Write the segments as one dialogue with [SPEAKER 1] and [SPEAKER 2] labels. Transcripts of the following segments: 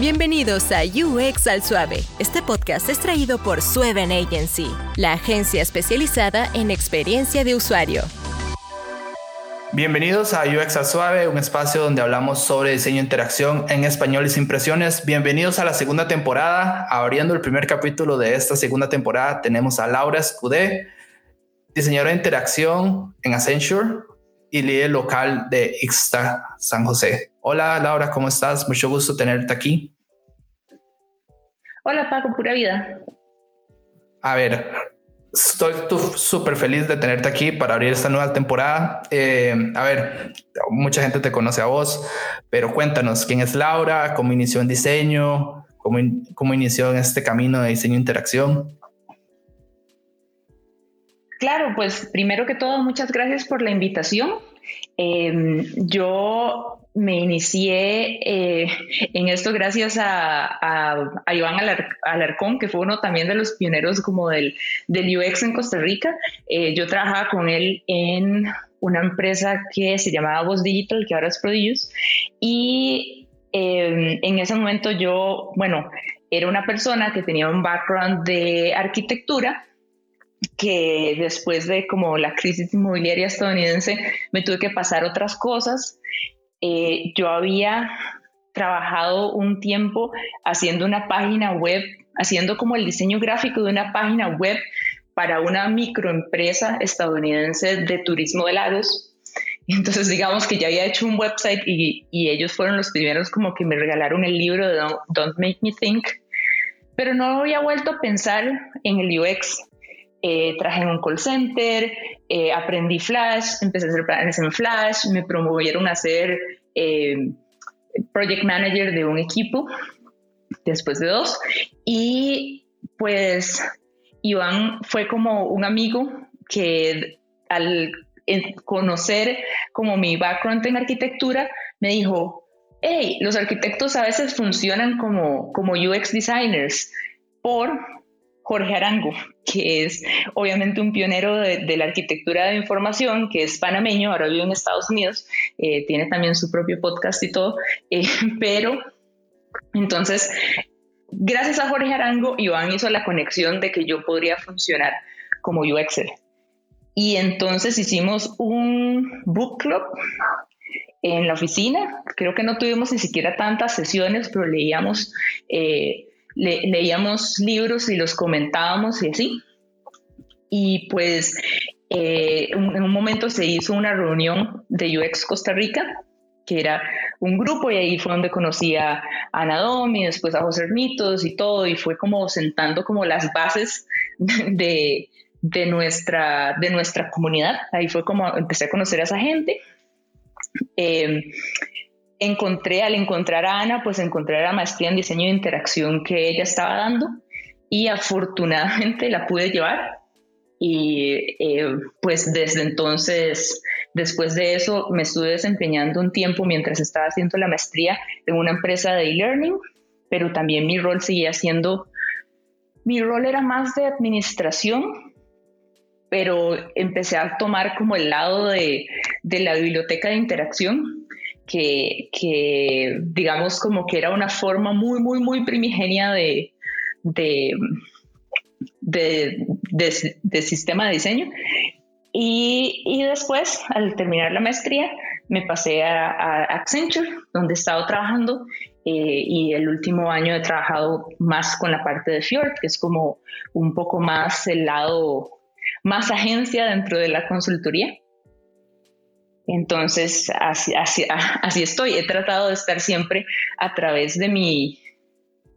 [SPEAKER 1] Bienvenidos a UX al Suave. Este podcast es traído por Sueven Agency, la agencia especializada en experiencia de usuario.
[SPEAKER 2] Bienvenidos a UX al Suave, un espacio donde hablamos sobre diseño e interacción en español y sin impresiones. Bienvenidos a la segunda temporada. Abriendo el primer capítulo de esta segunda temporada, tenemos a Laura Escudé, diseñadora de interacción en Accenture y líder local de Ixta San José. Hola Laura, ¿cómo estás? Mucho gusto tenerte aquí.
[SPEAKER 3] Hola Paco, pura vida.
[SPEAKER 2] A ver, estoy súper feliz de tenerte aquí para abrir esta nueva temporada. Eh, a ver, mucha gente te conoce a vos, pero cuéntanos quién es Laura, cómo inició en diseño, cómo, cómo inició en este camino de diseño e interacción.
[SPEAKER 3] Claro, pues primero que todo, muchas gracias por la invitación. Em, yo me inicié eh, en esto gracias a, Iván Alarcón, que fue uno también de los pioneros como del, del UX en Costa Rica. Eh, yo trabajaba con él en una empresa que se llamaba Voz Digital, que ahora es Produce, y em, en ese momento yo, bueno, era una persona que tenía un background de arquitectura, que después de como la crisis inmobiliaria estadounidense me tuve que pasar otras cosas. Eh, yo había trabajado un tiempo haciendo una página web, haciendo como el diseño gráfico de una página web para una microempresa estadounidense de turismo de lagos. Entonces digamos que ya había hecho un website y, y ellos fueron los primeros como que me regalaron el libro de Don't Make Me Think, pero no había vuelto a pensar en el UX eh, trabajé en un call center, eh, aprendí Flash, empecé a hacer planes en Flash, me promovieron a ser eh, project manager de un equipo después de dos. Y pues Iván fue como un amigo que al conocer como mi background en arquitectura, me dijo, hey, los arquitectos a veces funcionan como, como UX designers por Jorge Arango, que es obviamente un pionero de, la arquitectura de información, que es panameño, ahora vive en Estados Unidos, eh, tiene también su propio podcast y todo, eh, pero entonces, gracias a Jorge Arango, Iván hizo la conexión de que yo podría funcionar como UXer. Y entonces hicimos un book club en la oficina, creo que no tuvimos ni siquiera tantas sesiones, pero leíamos... Eh, leíamos libros y los comentábamos y así. Y pues eh, en un momento se hizo una reunión de UX Costa Rica, que era un grupo y ahí fue donde conocí a Ana Domi, después a José Ermitos y todo, y fue como sentando como las bases de, de, nuestra, de nuestra comunidad. Ahí fue como empecé a conocer a esa gente. Eh, encontré, al encontrar a Ana, pues encontré la maestría en diseño de interacción que ella estaba dando y afortunadamente la pude llevar. Y eh, pues desde entonces, después de eso, me estuve desempeñando un tiempo mientras estaba haciendo la maestría en una empresa de e-learning, pero también mi rol seguía siendo, mi rol era más de administración, pero empecé a tomar como el lado de, de la biblioteca de interacción que, digamos como que era una forma muy, muy, muy primigenia de, de, de, sistema de diseño. Y, después, al terminar la maestría, me pasé a, Accenture, donde he estado trabajando, eh, y el último año he trabajado más con la parte de Fjord, que es como un poco más el lado, más agencia dentro de la consultoría. Entonces, así, así, estoy. He tratado de estar siempre a través de mi,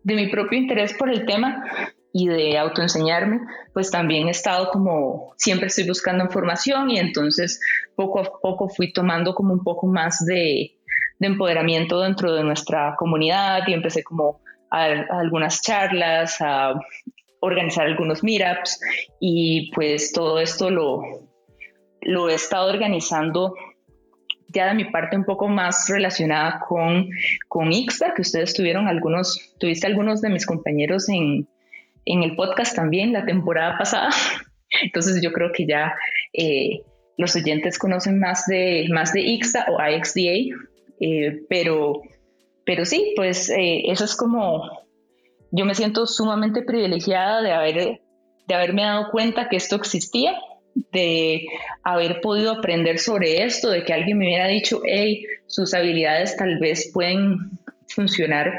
[SPEAKER 3] de mi propio interés por el tema y de autoenseñarme, pues también he estado como, siempre estoy buscando información y entonces poco a poco fui tomando como un poco más de, empoderamiento dentro de nuestra comunidad y empecé como a, a algunas charlas, a organizar algunos meetups y pues todo esto lo, lo he estado organizando ya de mi parte un poco más relacionada con, con Ixta, que ustedes tuvieron algunos, tuviste algunos de mis compañeros en, en el podcast también la temporada pasada. Entonces yo creo que ya eh, los oyentes conocen más de, más de Ixta o IXDA, eh, pero, pero sí, pues eh, eso es como, yo me siento sumamente privilegiada de, haber, de haberme dado cuenta que esto existía, de haber podido aprender sobre esto, de que alguien me hubiera dicho, hey, sus habilidades tal vez pueden funcionar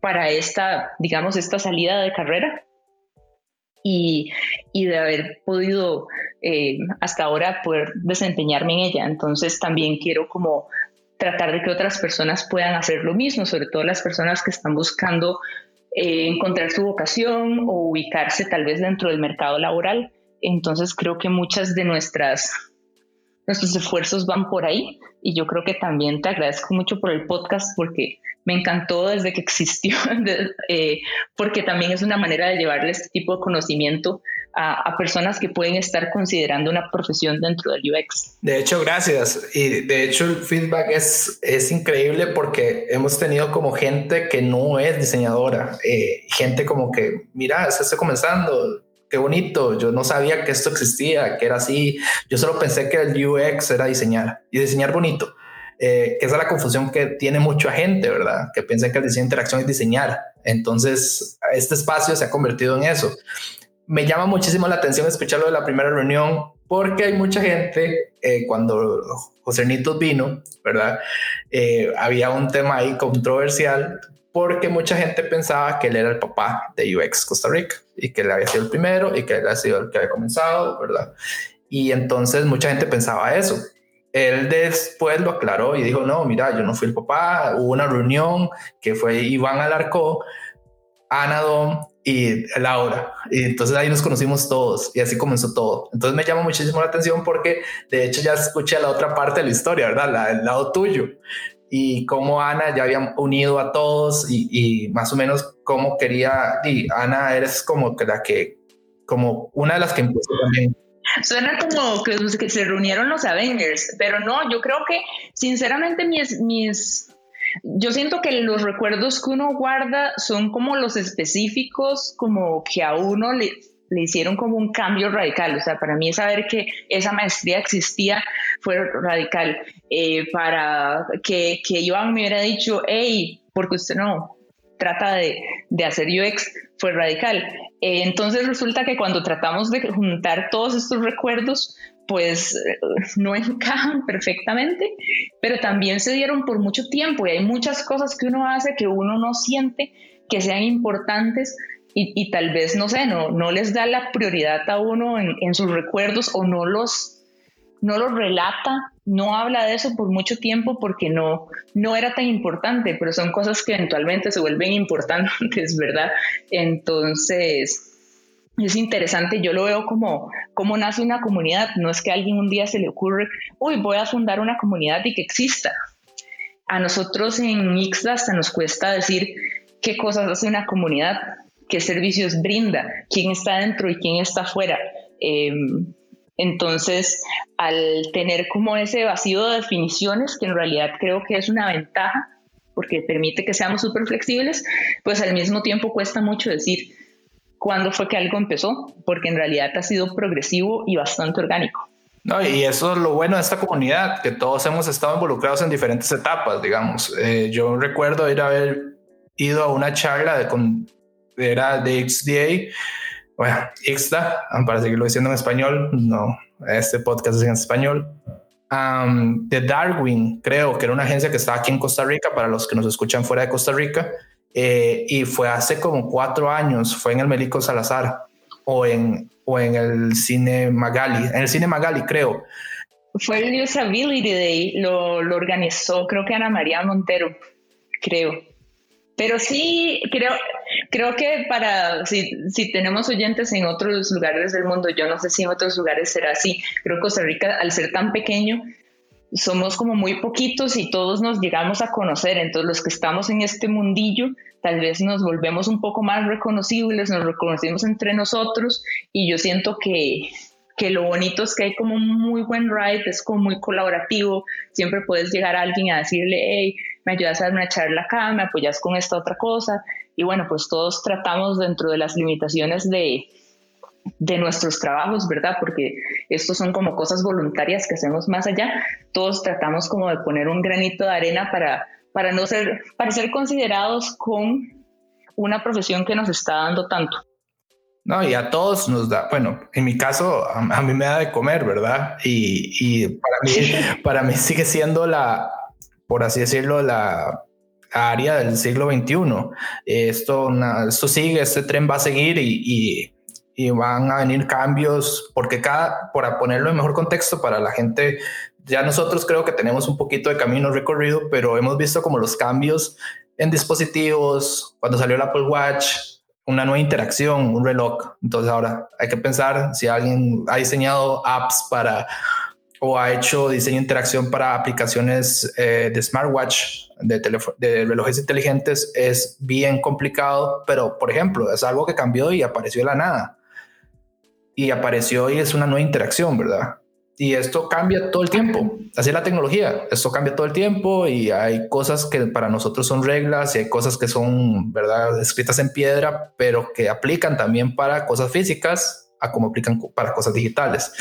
[SPEAKER 3] para esta, digamos, esta salida de carrera. Y, y de haber podido eh, hasta ahora poder desempeñarme en ella. Entonces también quiero como tratar de que otras personas puedan hacer lo mismo, sobre todo las personas que están buscando eh, encontrar su vocación o ubicarse tal vez dentro del mercado laboral. Entonces creo que muchas de nuestras nuestros esfuerzos van por ahí y yo creo que también te agradezco mucho por el podcast porque me encantó desde que existió, eh, porque también es una manera de llevarle este tipo de conocimiento a, personas que pueden estar considerando una profesión dentro del UX.
[SPEAKER 2] De hecho, gracias. Y de hecho el feedback es, es increíble porque hemos tenido como gente que no es diseñadora, eh, gente como que, mira, se está comenzando, qué bonito, yo no sabía que esto existía, que era así, yo solo pensé que el UX era diseñar y diseñar bonito. Eh, que es la confusión que tiene mucha gente, ¿verdad? Que piensa que el diseño de interacción es diseñar. Entonces, este espacio se ha convertido en eso me llama muchísimo la atención escucharlo de la primera reunión porque hay mucha gente, eh, cuando José Nito vino, ¿verdad? Eh, había un tema ahí controversial porque mucha gente pensaba que él era el papá de UX Costa Rica y que él había sido el primero y que él había sido el que había comenzado, ¿verdad? Y entonces mucha gente pensaba eso. Él después lo aclaró y dijo, no, mira, yo no fui el papá, hubo una reunión que fue Iván Alarcó, Ana Dom y Laura. Y entonces ahí nos conocimos todos y así comenzó todo. Entonces me llama muchísimo la atención porque de hecho ya escuché la otra parte de la historia, ¿verdad? La, el lado tuyo. Y cómo Ana ya había unido a todos y, más o menos cómo quería. Y Ana, eres como la que, como una de las que empezó también.
[SPEAKER 3] Suena como que, que se reunieron los Avengers, pero no, yo creo que sinceramente mis, mis yo siento que los recuerdos que uno guarda son como los específicos, como que a uno le, le hicieron como un cambio radical. O sea, para mí saber que esa maestría existía fue radical. Eh, para que, que Iván me hubiera dicho, hey, porque usted no trata de, de hacer UX, fue radical. Eh, entonces resulta que cuando tratamos de juntar todos estos recuerdos, pues eh, no encajan perfectamente, pero también se dieron por mucho tiempo y hay muchas cosas que uno hace que uno no siente que sean importantes y, tal vez, no sé, no, no les da la prioridad a uno en, sus recuerdos o no los, no los relata, no habla de eso por mucho tiempo porque no, no era tan importante, pero son cosas que eventualmente se vuelven importantes, ¿verdad? Entonces, es interesante, yo lo veo como cómo nace una comunidad, no es que a alguien un día se le ocurre, uy, voy a fundar una comunidad y que exista. A nosotros en Ixda hasta nos cuesta decir qué cosas hace una comunidad, qué servicios brinda, quién está dentro y quién está afuera. Em, entonces, al tener como ese vacío de definiciones, que en realidad creo que es una ventaja, porque permite que seamos súper flexibles, pues al mismo tiempo cuesta mucho decir, cuándo fue que algo empezó, porque en realidad ha sido progresivo y bastante orgánico.
[SPEAKER 2] No, y eso es lo bueno de esta comunidad, que todos hemos estado involucrados en diferentes etapas, digamos. Eh, yo recuerdo ir a haber ido a una charla de, con, era de XDA, bueno, XDA, para seguirlo diciendo en español, no, este podcast es en español, de Darwin, creo que era una agencia que estaba aquí en Costa Rica, para los que nos escuchan fuera de Costa Rica, eh, y fue hace como cuatro años, fue en el Melico Salazar o en, o en el Cine Magali, en el Cine Magali creo.
[SPEAKER 3] Fue el Usability Day, lo, lo organizó creo que Ana María Montero, creo. Pero sí, creo, creo que para, si, si, tenemos oyentes en otros lugares del mundo, yo no sé si en otros lugares será así, creo que Costa Rica, al ser tan pequeño, somos como muy poquitos y todos nos llegamos a conocer, entonces los que estamos en este mundillo tal vez nos volvemos un poco más reconocibles, nos reconocemos entre nosotros y yo siento que, que lo bonito es que hay como un muy buen ride, es como muy colaborativo, siempre puedes llegar a alguien a decirle, hey, me ayudas a una charla acá, me apoyas con esta otra cosa y bueno, pues todos tratamos dentro de las limitaciones de, de nuestros trabajos, ¿verdad? Porque estos son como cosas voluntarias que hacemos más allá. Todos tratamos como de poner un granito de arena para, para no ser, para ser considerados con una profesión que nos está dando tanto.
[SPEAKER 2] No, y a todos nos da, bueno, en mi caso, a, mí me da de comer, ¿verdad? Y, para, mí, para mí sigue siendo la, por así decirlo, la área del siglo XXI. Esto, esto sigue, este tren va a seguir y, y, van a venir cambios, porque cada, para ponerlo en mejor contexto para la gente, ya nosotros creo que tenemos un poquito de camino recorrido, pero hemos visto como los cambios en dispositivos, cuando salió el Apple Watch, una nueva interacción, un reloj. Entonces ahora hay que pensar si alguien ha diseñado apps para o ha hecho diseño de interacción para aplicaciones eh, de smartwatch, de, de relojes inteligentes, es bien complicado, pero por ejemplo, es algo que cambió y apareció de la nada. Y apareció y es una nueva interacción, ¿verdad? Y esto cambia todo el tiempo. Así es la tecnología. Esto cambia todo el tiempo y hay cosas que para nosotros son reglas y hay cosas que son, ¿verdad?, escritas en piedra, pero que aplican también para cosas físicas a como aplican para cosas digitales.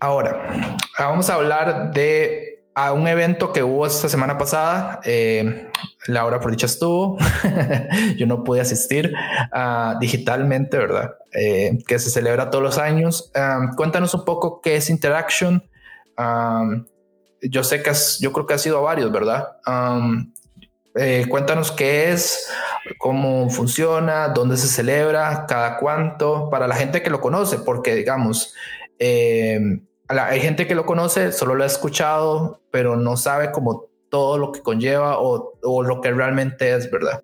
[SPEAKER 2] Ahora, vamos a hablar de a un evento que hubo esta semana pasada. Eh, Laura por dicha estuvo. Yo no pude asistir uh, digitalmente, ¿verdad? Eh, que se celebra todos los años. Um, cuéntanos un poco qué es Interaction. Um, yo sé que has, yo creo que ha sido a varios, ¿verdad? Eh, cuéntanos qué es, cómo funciona, dónde se celebra, cada cuánto, para la gente que lo conoce, porque digamos, eh, hay gente que lo conoce, solo lo ha escuchado, pero no sabe como todo lo que conlleva o, lo que realmente es, ¿verdad?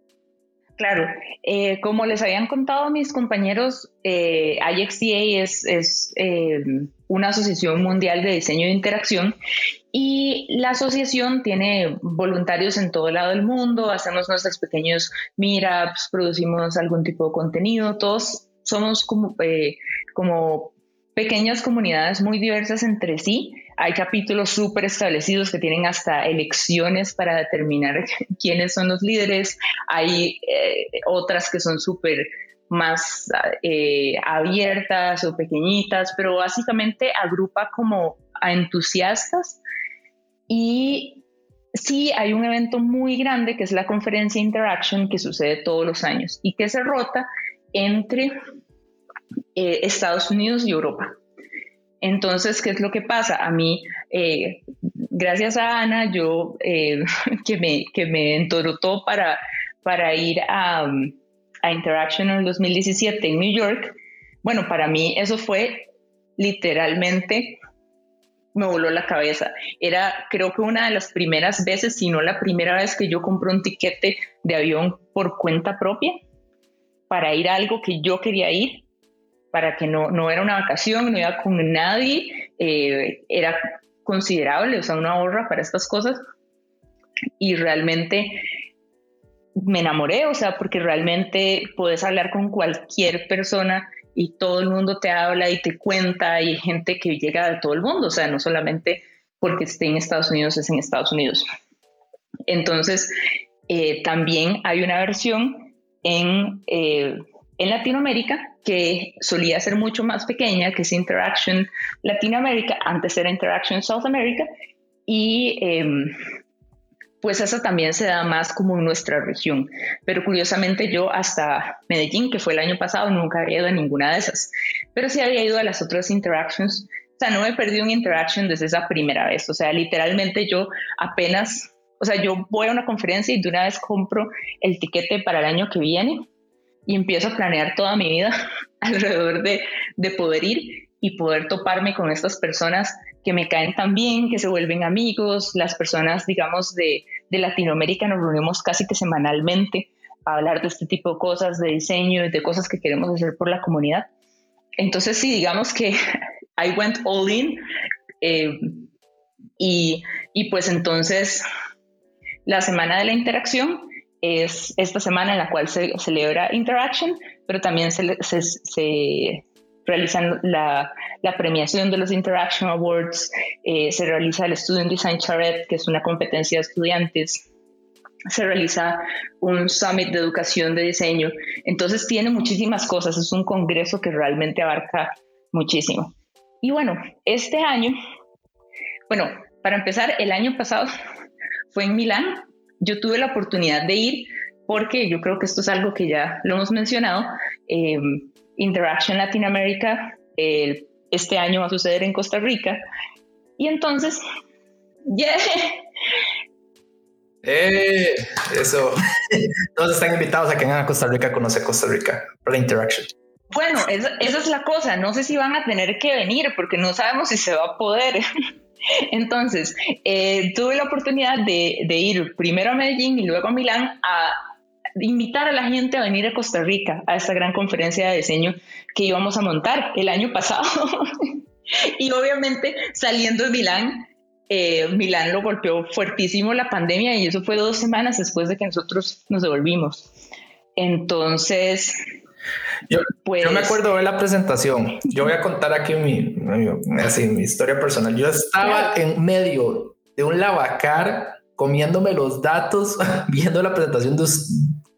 [SPEAKER 3] Claro, eh, como les habían contado mis compañeros, eh, es, es eh, una asociación mundial de diseño de interacción y la asociación tiene voluntarios en todo lado del mundo, hacemos nuestros pequeños meetups, producimos algún tipo de contenido, todos somos como, eh, como pequeñas comunidades muy diversas entre sí. Hay capítulos súper establecidos que tienen hasta elecciones para determinar quiénes son los líderes. Hay eh, otras que son súper más eh, abiertas o pequeñitas, pero básicamente agrupa como a entusiastas. Y sí, hay un evento muy grande que es la conferencia Interaction que sucede todos los años y que se rota entre eh, Estados Unidos y Europa. Entonces, ¿qué es lo que pasa? A mí, eh, gracias a Ana, yo eh, que, me, que me entorotó para, para ir a, a Interaction en 2017 en New York, bueno, para mí eso fue literalmente me voló la cabeza. Era, creo que una de las primeras veces, si no la primera vez que yo compré un tiquete de avión por cuenta propia para ir a algo que yo quería ir para que no, no era una vacación, no iba con nadie, eh, era considerable, o sea, una ahorra para estas cosas. Y realmente me enamoré, o sea, porque realmente puedes hablar con cualquier persona y todo el mundo te habla y te cuenta y hay gente que llega de todo el mundo, o sea, no solamente porque esté en Estados Unidos, es en Estados Unidos. Entonces, eh, también hay una versión en, eh, en Latinoamérica que solía ser mucho más pequeña, que es Interaction Latinoamérica, antes era Interaction South America, y em, pues esa también se da más como en nuestra región. Pero curiosamente yo hasta Medellín, que fue el año pasado, nunca había ido a ninguna de esas, pero sí había ido a las otras Interactions. O sea, no me perdí un Interaction desde esa primera vez. O sea, literalmente yo apenas, o sea, yo voy a una conferencia y de una vez compro el tiquete para el año que viene y empiezo a planear toda mi vida alrededor de, de poder ir y poder toparme con estas personas que me caen tan bien, que se vuelven amigos, las personas, digamos, de, de Latinoamérica nos reunimos casi que semanalmente a hablar de este tipo de cosas, de diseño, de cosas que queremos hacer por la comunidad. Entonces, sí, digamos que I went all in eh, y, y pues entonces la semana de la interacción es esta semana en la cual se celebra Interaction, pero también se, se, realiza la, la, premiación de los Interaction Awards, eh, se realiza el Student Design Charrette, que es una competencia de estudiantes, se realiza un summit de educación de diseño. Entonces tiene muchísimas cosas, es un congreso que realmente abarca muchísimo. Y bueno, este año, bueno, para empezar, el año pasado fue en Milán yo tuve la oportunidad de ir porque yo creo que esto es algo que ya lo hemos mencionado. Eh, Interaction Latinoamérica este año va a suceder en Costa Rica. Y entonces, yeah.
[SPEAKER 2] Eh, eso. Todos están invitados a que vengan a Costa Rica a conocer Costa Rica por la Interaction.
[SPEAKER 3] Bueno, esa, es la cosa. No sé si van a tener que venir porque no sabemos si se va a poder. Entonces, eh, tuve la oportunidad de, ir primero a Medellín y luego a Milán a invitar a la gente a venir a Costa Rica a esta gran conferencia de diseño que íbamos a montar el año pasado. y obviamente saliendo de Milán, eh, Milán lo golpeó fuertísimo la pandemia y eso fue dos semanas después de que nosotros nos devolvimos. Entonces,
[SPEAKER 2] yo, pues, me acuerdo de la presentación. Yo voy a contar aquí mi, así, mi historia personal. Yo estaba en medio de un lavacar comiéndome los datos, viendo la presentación de,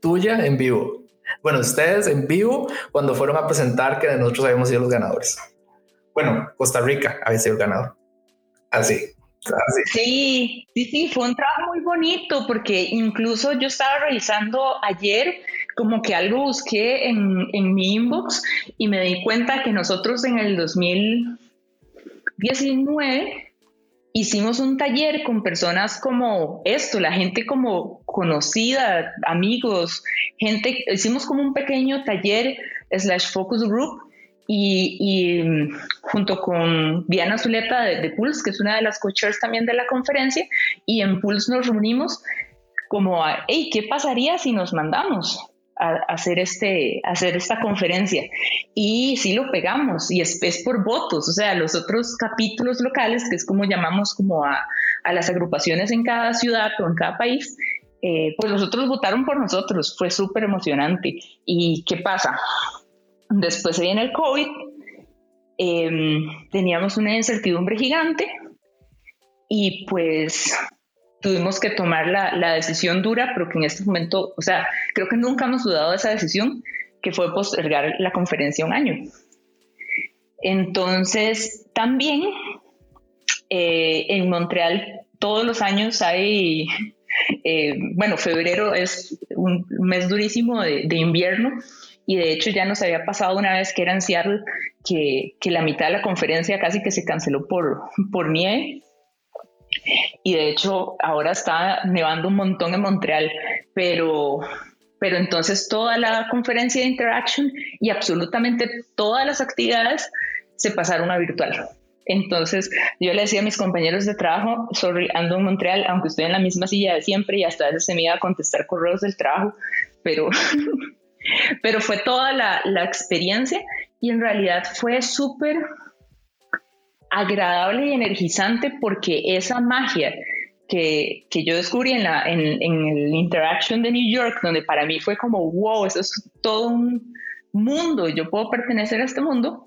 [SPEAKER 2] tuya en vivo. Bueno, ustedes en vivo cuando fueron a presentar que nosotros habíamos sido los ganadores. Bueno, Costa Rica había sido el ganador. Así. Así.
[SPEAKER 3] Sí, sí, sí, fue un trabajo muy bonito porque incluso yo estaba revisando ayer como que algo busqué en, en mi inbox y me di cuenta que nosotros en el 2019 hicimos un taller con personas como esto, la gente como conocida, amigos, gente, hicimos como un pequeño taller slash focus group y, mm, junto con Diana Zuleta de, Pulse, que es una de las coaches también de la conferencia, y en Pulse nos reunimos como, hey, ¿qué pasaría si nos mandamos? A hacer, este, hacer esta conferencia. Y sí lo pegamos y es, es, por votos, o sea, los otros capítulos locales, que es como llamamos como a, a las agrupaciones en cada ciudad o en cada país, eh, pues los otros votaron por nosotros, fue súper emocionante. ¿Y qué pasa? Después se viene el COVID, em, teníamos una incertidumbre gigante y pues tuvimos que tomar la, la, decisión dura, pero que en este momento, o sea, creo que nunca hemos dudado de esa decisión, que fue postergar la conferencia un año. Entonces, también eh, en Montreal todos los años hay, eh, bueno, febrero es un mes durísimo de, invierno y de hecho ya nos había pasado una vez que era en Seattle que, que la mitad de la conferencia casi que se canceló por, por nieve y de hecho ahora está nevando un montón en Montreal, pero, pero entonces toda la conferencia de Interaction y absolutamente todas las actividades se pasaron a virtual. Entonces yo le decía a mis compañeros de trabajo, sorry, ando en Montreal, aunque estoy en la misma silla de siempre y hasta a veces se me iba a contestar correos del trabajo, pero, pero fue toda la, la experiencia y en realidad fue súper agradable y energizante porque esa magia que, que yo descubrí en, la, en, en, el Interaction de New York, donde para mí fue como, wow, eso es todo un mundo, yo puedo pertenecer a este mundo,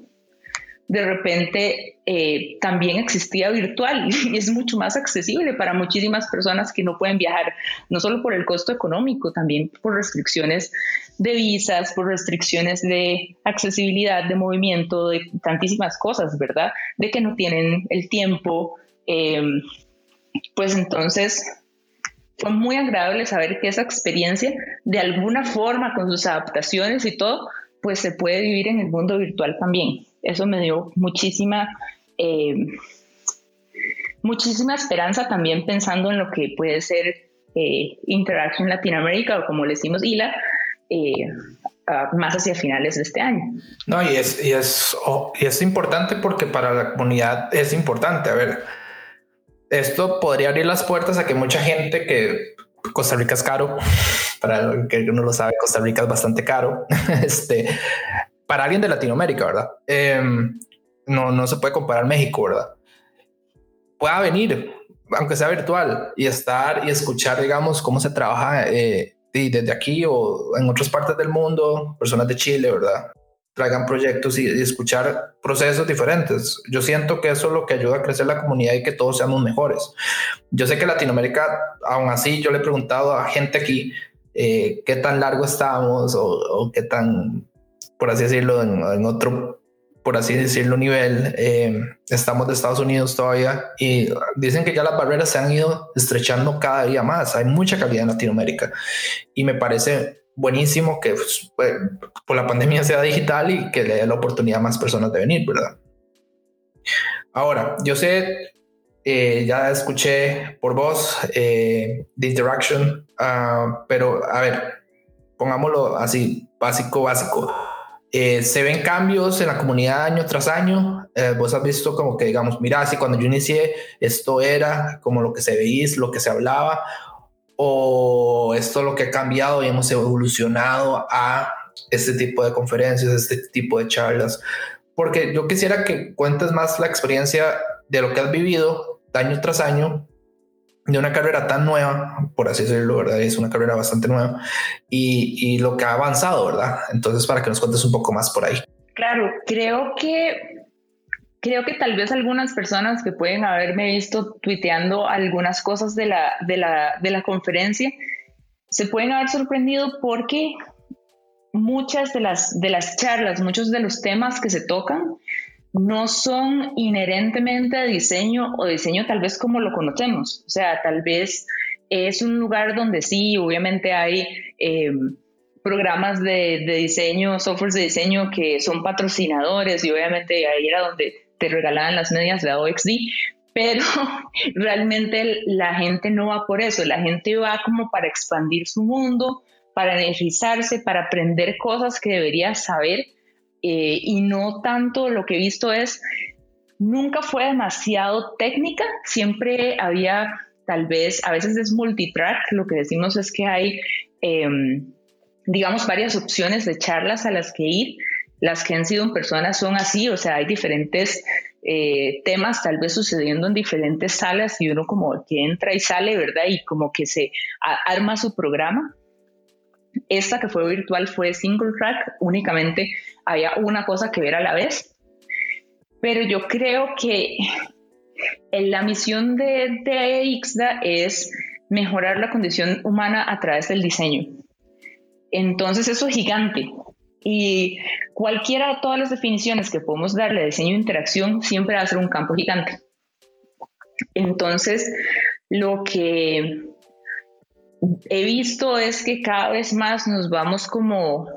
[SPEAKER 3] de repente eh, también existía virtual y es mucho más accesible para muchísimas personas que no pueden viajar, no solo por el costo económico, también por restricciones de visas, por restricciones de accesibilidad, de movimiento, de tantísimas cosas, ¿verdad? De que no tienen el tiempo. Eh, pues entonces fue muy agradable saber que esa experiencia, de alguna forma, con sus adaptaciones y todo, pues se puede vivir en el mundo virtual también eso me dio muchísima, eh, muchísima esperanza también pensando en lo que puede ser eh, Interaction Latinoamérica o como le decimos ILA, eh, más hacia finales de este año.
[SPEAKER 2] No, y es, y es, y es importante porque para la comunidad es importante. A ver, esto podría abrir las puertas a que mucha gente que Costa Rica es caro, para el que uno lo sabe, Costa Rica es bastante caro, este, para alguien de Latinoamérica, ¿verdad? Em, no, no se puede comparar México, ¿verdad? Pueda venir, aunque sea virtual, y estar y escuchar, digamos, cómo se trabaja eh, desde aquí o en otras partes del mundo, personas de Chile, ¿verdad? Traigan proyectos y, escuchar procesos diferentes. Yo siento que eso es lo que ayuda a crecer la comunidad y que todos seamos mejores. Yo sé que Latinoamérica, aún así, yo le he preguntado a gente aquí eh, qué tan largo estamos o, o qué tan por así decirlo, en, otro por así decirlo, nivel. Eh, estamos de Estados Unidos todavía y dicen que ya las barreras se han ido estrechando cada día más. Hay mucha calidad en Latinoamérica y me parece buenísimo que pues, pues, por la pandemia sea digital y que le dé la oportunidad a más personas de venir, ¿verdad? Ahora, yo sé, eh, ya escuché por vos eh, The Interaction, uh, pero a ver, pongámoslo así, básico, básico eh, se ven cambios en la comunidad año tras año. Eh, vos has visto como que, digamos, mira, si cuando yo inicié esto era como lo que se veía, lo que se hablaba, o esto lo que ha cambiado y hemos evolucionado a este tipo de conferencias, este tipo de charlas. Porque yo quisiera que cuentes más la experiencia de lo que has vivido año tras año de una carrera tan nueva, por así decirlo, ¿verdad? Es una carrera bastante nueva y, y, lo que ha avanzado, ¿verdad? Entonces, para que nos cuentes un poco más por ahí.
[SPEAKER 3] Claro, creo que creo que tal vez algunas personas que pueden haberme visto tuiteando algunas cosas de la, de la, de la conferencia se pueden haber sorprendido porque muchas de las, de las charlas, muchos de los temas que se tocan no son inherentemente de diseño o diseño tal vez como lo conocemos. O sea, tal vez es un lugar donde sí, obviamente hay eh, programas de, diseño, softwares de diseño que son patrocinadores y obviamente ahí era donde te regalaban las medias de OXD, pero realmente la gente no va por eso, la gente va como para expandir su mundo, para energizarse, para aprender cosas que debería saber eh, y no tanto lo que he visto es, nunca fue demasiado técnica, siempre había tal vez, a veces es multitrack, lo que decimos es que hay, em, digamos, varias opciones de charlas a las que ir, las que han sido en personas son así, o sea, hay diferentes eh, temas tal vez sucediendo en diferentes salas y uno como que entra y sale, ¿verdad? Y como que se arma su programa. Esta que fue virtual fue single track, únicamente había una cosa que ver a la vez. Pero yo creo que la misión de, de IXDA es mejorar la condición humana a través del diseño. Entonces eso es gigante. Y cualquiera de todas las definiciones que podemos darle a diseño de interacción siempre va a ser un campo gigante. Entonces, lo que he visto es que cada vez más nos vamos como,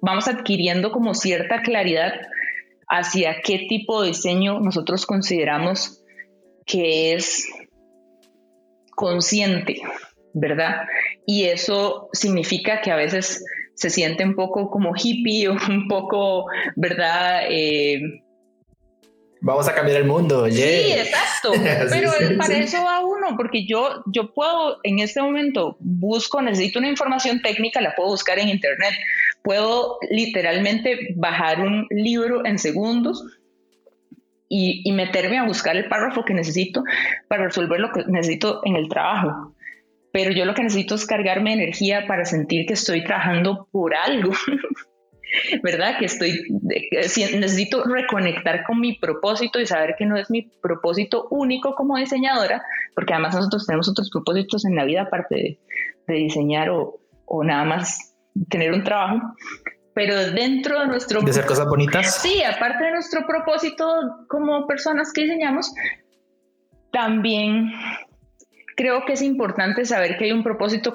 [SPEAKER 3] vamos adquiriendo como cierta claridad hacia qué tipo de diseño nosotros consideramos que es consciente, ¿verdad? Y eso significa que a veces se siente un poco como hippie o un poco, ¿verdad? Eh,
[SPEAKER 2] Vamos a cambiar el mundo.
[SPEAKER 3] Sí, exacto. Pero para eso va uno, porque yo, yo puedo en este momento busco, necesito una información técnica, la puedo buscar en internet. Puedo literalmente bajar un libro en segundos y, y meterme a buscar el párrafo que necesito para resolver lo que necesito en el trabajo. Pero yo lo que necesito es cargarme energía para sentir que estoy trabajando por algo. ¿verdad? Que estoy, necesito reconectar con mi propósito y saber que no es mi propósito único como diseñadora, porque además nosotros tenemos otros propósitos en la vida aparte de, diseñar o, o, nada más tener un trabajo. Pero dentro de nuestro...
[SPEAKER 2] De hacer cosas bonitas.
[SPEAKER 3] Sí, aparte de nuestro propósito como personas que diseñamos, también creo que es importante saber que hay un propósito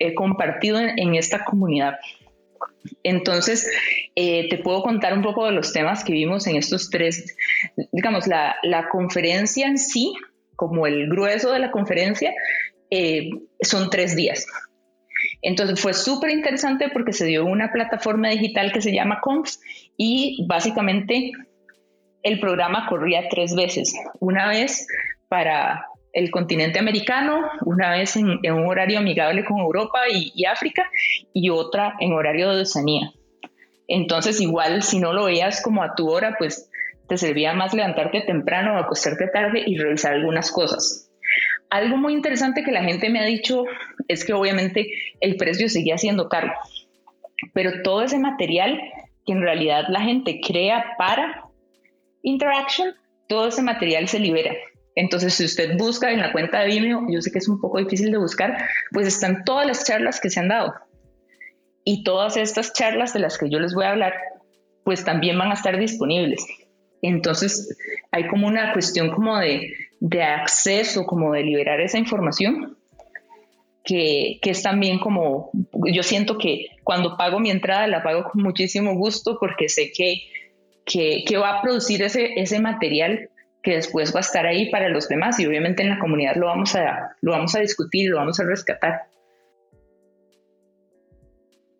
[SPEAKER 3] eh, compartido en esta comunidad. Entonces, eh, te puedo contar un poco de los temas que vimos en estos tres, digamos, la, conferencia en sí, como el grueso de la conferencia, eh, son tres días. Entonces fue súper interesante porque se dio una plataforma digital que se llama Conf y básicamente el programa corría tres veces. Una vez para el continente americano, una vez en, un horario amigable con Europa y, África y otra en horario de Oceanía. Entonces igual si no lo veías como a tu hora, pues te servía más levantarte temprano o acostarte tarde y revisar algunas cosas. Algo muy interesante que la gente me ha dicho es que obviamente el precio seguía siendo caro, pero todo ese material que en realidad la gente crea para Interaction, todo ese material se libera. Entonces, si usted busca en la cuenta de Vimeo, yo sé que es un poco difícil de buscar, pues están todas las charlas que se han dado. Y todas estas charlas de las que yo les voy a hablar pues también van a estar disponibles. Entonces, hay como una cuestión como de, de acceso, como de liberar esa información, que, que, es también como, yo siento que cuando pago mi entrada la pago con muchísimo gusto porque sé que, que, va a producir ese, ese material que después va a estar ahí para los demás y obviamente en la comunidad lo vamos a, lo vamos a discutir, lo vamos a rescatar.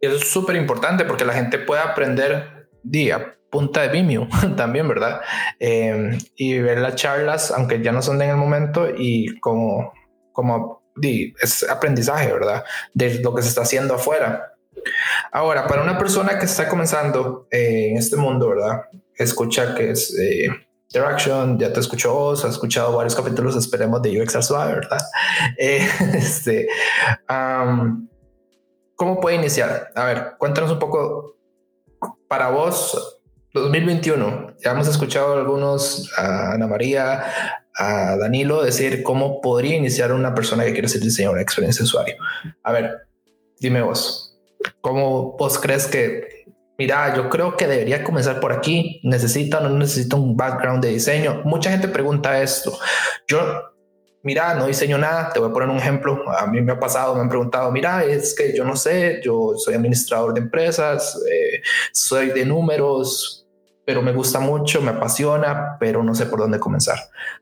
[SPEAKER 2] Eso es súper importante porque la gente puede aprender día punta de Vimeo también, ¿verdad? Em, y ver las charlas, aunque ya no son de en el momento, y como, como es aprendizaje, ¿verdad? De lo que se está haciendo afuera. Ahora, para una persona que está comenzando eh, en este mundo, ¿verdad? Escucha que es eh, Interaction, ya te escuchó vos, has escuchado varios capítulos, esperemos, de UX Suave, ¿verdad? Eh, este, ¿Cómo puede iniciar? A ver, cuéntanos un poco para vos, 2021. Ya hemos escuchado algunos, a Ana María, a Danilo, decir cómo podría iniciar una persona que quiere ser diseñadora de experiencia de usuario. A ver, dime vos, ¿cómo vos crees que, mira, yo creo que debería comenzar por aquí? ¿Necesita o no necesita un background de diseño? Mucha gente pregunta esto. Yo mira, no diseño nada, te voy a poner un ejemplo, a mí me ha pasado, me han preguntado, mira, es que yo no sé, yo soy administrador de empresas, eh, soy de números, pero me gusta mucho, me apasiona, pero no sé por dónde comenzar.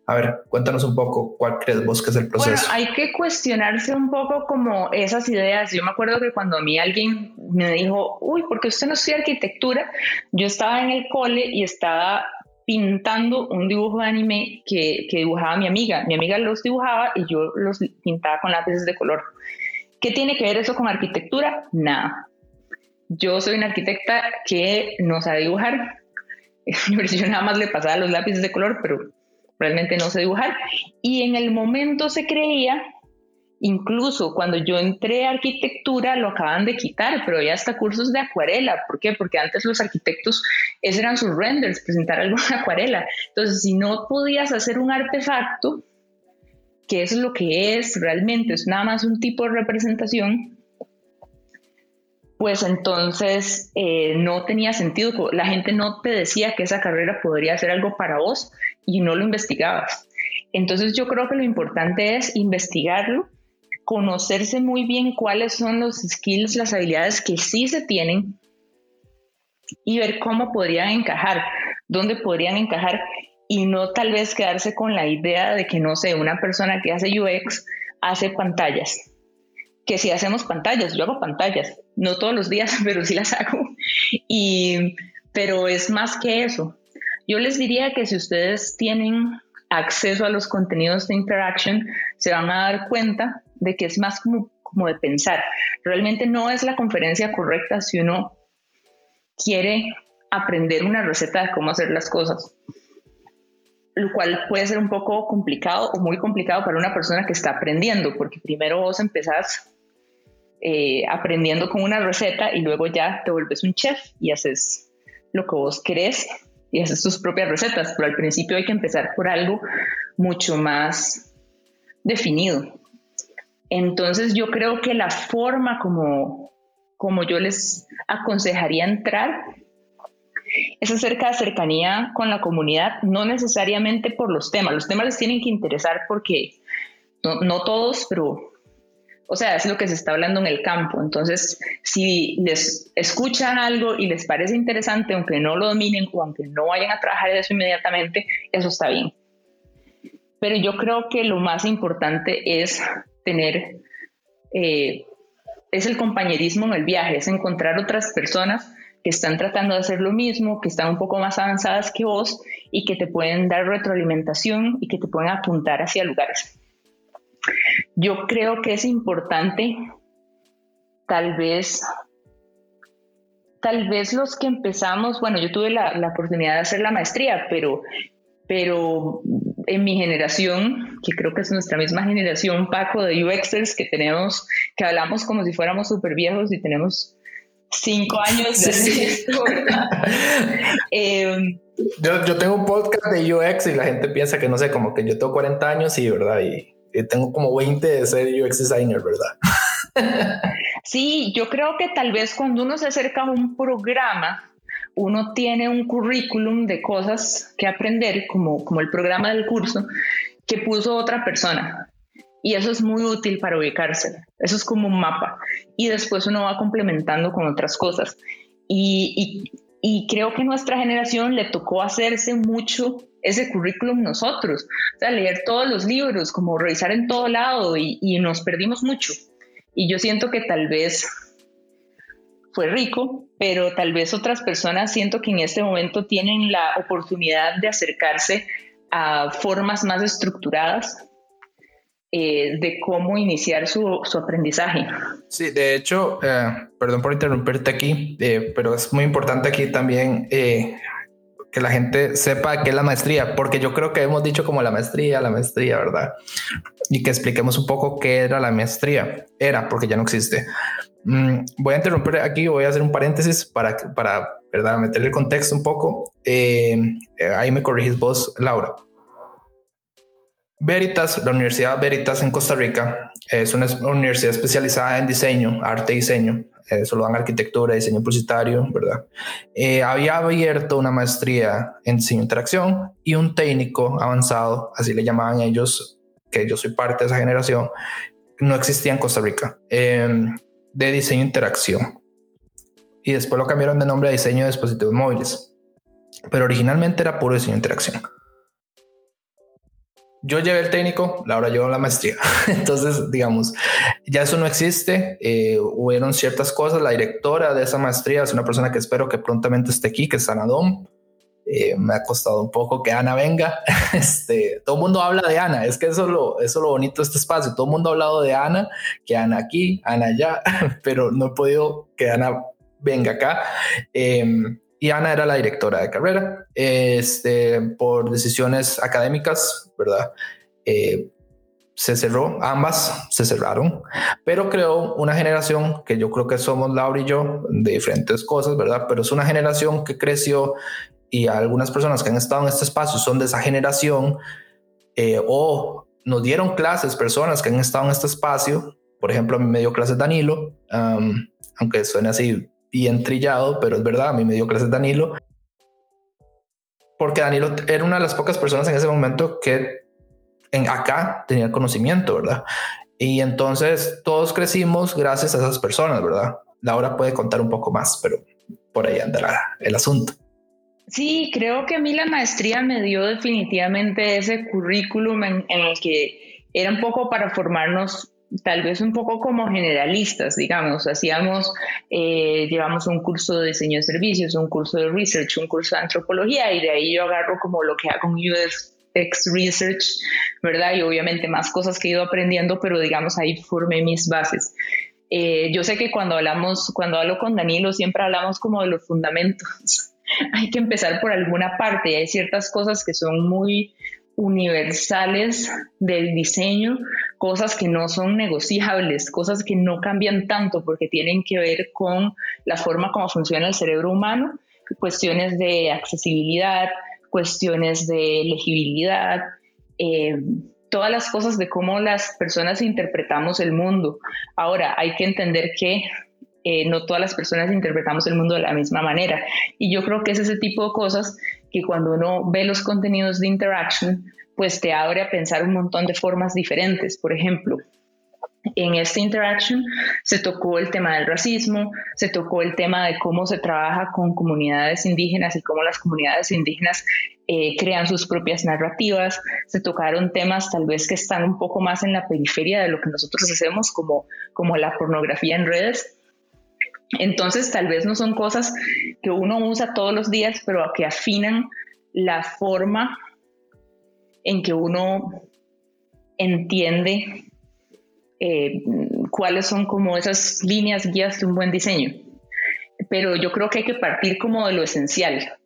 [SPEAKER 2] A ver, cuéntanos un poco cuál crees vos que es el proceso.
[SPEAKER 3] Bueno, hay que cuestionarse un poco como esas ideas. Yo me acuerdo que cuando a mí alguien me dijo, uy, ¿por qué usted no estudia arquitectura? Yo estaba en el cole y estaba pintando un dibujo de anime que, que, dibujaba mi amiga. Mi amiga los dibujaba y yo los pintaba con lápices de color. ¿Qué tiene que ver eso con arquitectura? Nada. Yo soy una arquitecta que no sabe dibujar. Yo nada más le pasaba los lápices de color, pero realmente no sé dibujar. Y en el momento se creía Incluso cuando yo entré a arquitectura lo acaban de quitar, pero ya hasta cursos de acuarela. ¿Por qué? Porque antes los arquitectos, esos eran sus renders, presentar algo en acuarela. Entonces, si no podías hacer un artefacto, que es lo que es realmente, es nada más un tipo de representación, pues entonces eh, no tenía sentido. La gente no te decía que esa carrera podría ser algo para vos y no lo investigabas. Entonces yo creo que lo importante es investigarlo conocerse muy bien cuáles son los skills, las habilidades que sí se tienen y ver cómo podrían encajar, dónde podrían encajar y no tal vez quedarse con la idea de que, no sé, una persona que hace UX hace pantallas. Que si hacemos pantallas, yo hago pantallas, no todos los días, pero sí las hago. Y, pero es más que eso. Yo les diría que si ustedes tienen acceso a los contenidos de interaction, se van a dar cuenta de que es más como, como de pensar. Realmente no es la conferencia correcta si uno quiere aprender una receta de cómo hacer las cosas, lo cual puede ser un poco complicado o muy complicado para una persona que está aprendiendo, porque primero vos empezás eh, aprendiendo con una receta y luego ya te vuelves un chef y haces lo que vos querés y haces tus propias recetas, pero al principio hay que empezar por algo mucho más definido. Entonces yo creo que la forma como, como yo les aconsejaría entrar es acerca de cercanía con la comunidad, no necesariamente por los temas. Los temas les tienen que interesar porque no, no todos, pero o sea, es lo que se está hablando en el campo. Entonces, si les escuchan algo y les parece interesante, aunque no lo dominen o aunque no vayan a trabajar eso inmediatamente, eso está bien. Pero yo creo que lo más importante es tener, eh, es el compañerismo en el viaje, es encontrar otras personas que están tratando de hacer lo mismo, que están un poco más avanzadas que vos y que te pueden dar retroalimentación y que te pueden apuntar hacia lugares. Yo creo que es importante, tal vez, tal vez los que empezamos, bueno, yo tuve la, la oportunidad de hacer la maestría, pero, pero en mi generación, que creo que es nuestra misma generación, Paco, de UXers, que tenemos, que hablamos como si fuéramos súper viejos y tenemos cinco años de esto,
[SPEAKER 2] em, yo, yo, tengo un podcast de UX y la gente piensa que no sé, como que yo tengo 40 años y verdad, y, tengo como 20 de ser UX designer, ¿verdad?
[SPEAKER 3] sí, yo creo que tal vez cuando uno se acerca a un programa, uno tiene un currículum de cosas que aprender, como, como el programa del curso, que puso otra persona. Y eso es muy útil para ubicarse. Eso es como un mapa. Y después uno va complementando con otras cosas. Y, y, creo que nuestra generación le tocó hacerse mucho ese currículum nosotros. O sea, leer todos los libros, como revisar en todo lado y, y nos perdimos mucho. Y yo siento que tal vez fue rico, pero tal vez otras personas siento que en este momento tienen la oportunidad de acercarse a formas más estructuradas eh, de cómo iniciar su, su, aprendizaje.
[SPEAKER 2] Sí, de hecho, eh, perdón por interrumpirte aquí, eh, pero es muy importante aquí también que la gente sepa qué es la maestría, porque yo creo que hemos dicho como la maestría, la maestría, ¿verdad? Y que expliquemos un poco qué era la maestría. Era, porque ya no existe. Mm, voy a interrumpir aquí, voy a hacer un paréntesis para, para ¿verdad? meter el contexto un poco. ahí me corrigís vos, Laura. Veritas, la Universidad Veritas en Costa Rica, es una universidad especializada en diseño, arte y diseño. Eh, solo dan arquitectura, diseño publicitario, ¿verdad? Eh, había abierto una maestría en diseño e interacción y un técnico avanzado, así le llamaban ellos, que yo soy parte de esa generación, no existía en Costa Rica, em, de diseño e interacción. Y después lo cambiaron de nombre a diseño de dispositivos móviles. Pero originalmente era puro diseño e interacción yo llevé el técnico, Laura llevó la maestría. Entonces, digamos, ya eso no existe. Eh, hubieron ciertas cosas. La directora de esa maestría es una persona que espero que prontamente esté aquí, que es Ana Dom. Eh, me ha costado un poco que Ana venga. Este, todo el mundo habla de Ana. Es que eso es lo, eso lo bonito de este espacio. Todo el mundo ha hablado de Ana, que Ana aquí, Ana allá, pero no he podido que Ana venga acá. Eh, y Ana era la directora de carrera. Este, por decisiones académicas, ¿verdad? Eh, se cerró, ambas se cerraron, pero creó una generación que yo creo que somos Laura y yo de diferentes cosas, ¿verdad? Pero es una generación que creció y algunas personas que han estado en este espacio son de esa generación eh, o nos dieron clases personas que han estado en este espacio. Por ejemplo, a mí me dio clases Danilo, aunque suene así bien trillado, pero es verdad, a mí me dio clases Danilo. Porque Danilo era una de las pocas personas en ese momento que en acá tenía conocimiento, ¿verdad? Y entonces todos crecimos gracias a esas personas, ¿verdad? Laura puede contar un poco más, pero por ahí andará el asunto.
[SPEAKER 3] Sí, creo que a mí la maestría me dio definitivamente ese currículum en, el que era un poco para formarnos tal vez un poco como generalistas, digamos, hacíamos, eh, llevamos un curso de diseño de servicios, un curso de research, un curso de antropología y de ahí yo agarro como lo que hago en UX Research, ¿verdad? Y obviamente más cosas que he ido aprendiendo, pero digamos ahí formé mis bases. Eh, yo sé que cuando hablamos, cuando hablo con Danilo, siempre hablamos como de los fundamentos. Hay que empezar por alguna parte hay ciertas cosas que son muy universales del diseño, cosas que no son negociables, cosas que no cambian tanto porque tienen que ver con la forma como funciona el cerebro humano, cuestiones de accesibilidad, cuestiones de legibilidad, eh, todas las cosas de cómo las personas interpretamos el mundo. Ahora, hay que entender que eh, no todas las personas interpretamos el mundo de la misma manera. Y yo creo que es ese tipo de cosas que cuando uno ve los contenidos de interaction, pues te abre a pensar un montón de formas diferentes. Por ejemplo, en esta interaction se tocó el tema del racismo, se tocó el tema de cómo se trabaja con comunidades indígenas y cómo las comunidades indígenas eh, crean sus propias narrativas, se tocaron temas tal vez que están un poco más en la periferia de lo que nosotros hacemos, como, como la pornografía en redes. Entonces, tal vez no son cosas que uno usa todos los días, pero que afinan la forma en que uno entiende eh, cuáles son como esas líneas guías de un buen diseño. Pero yo creo que hay que partir como de lo esencial.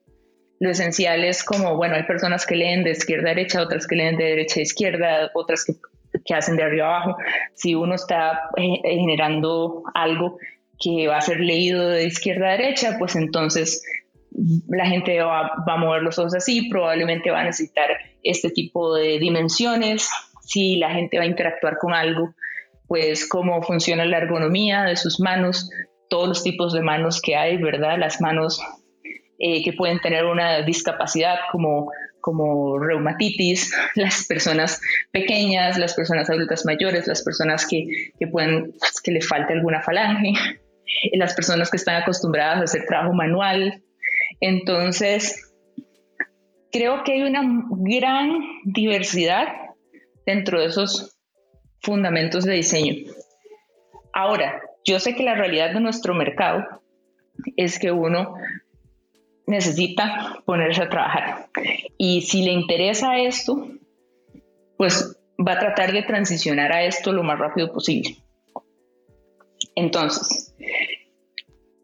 [SPEAKER 3] Lo esencial es como, bueno, hay personas que leen de izquierda a derecha, otras que leen de derecha a izquierda, otras que, que hacen de arriba a abajo. Si uno está eh, generando algo que va a ser leído de izquierda a derecha, pues entonces la gente va, a mover los ojos así, probablemente va a necesitar este tipo de dimensiones. Si la gente va a interactuar con algo, pues cómo funciona la ergonomía de sus manos, todos los tipos de manos que hay, ¿verdad? Las manos eh, que pueden tener una discapacidad como, como reumatitis, las personas pequeñas, las personas adultas mayores, las personas que, que pueden, que le falte alguna falange, las personas que están acostumbradas a hacer trabajo manual. Entonces, creo que hay una gran diversidad dentro de esos fundamentos de diseño. Ahora, yo sé que la realidad de nuestro mercado es que uno necesita ponerse a trabajar. Y si le interesa esto, pues va a tratar de transicionar a esto lo más rápido posible. Entonces,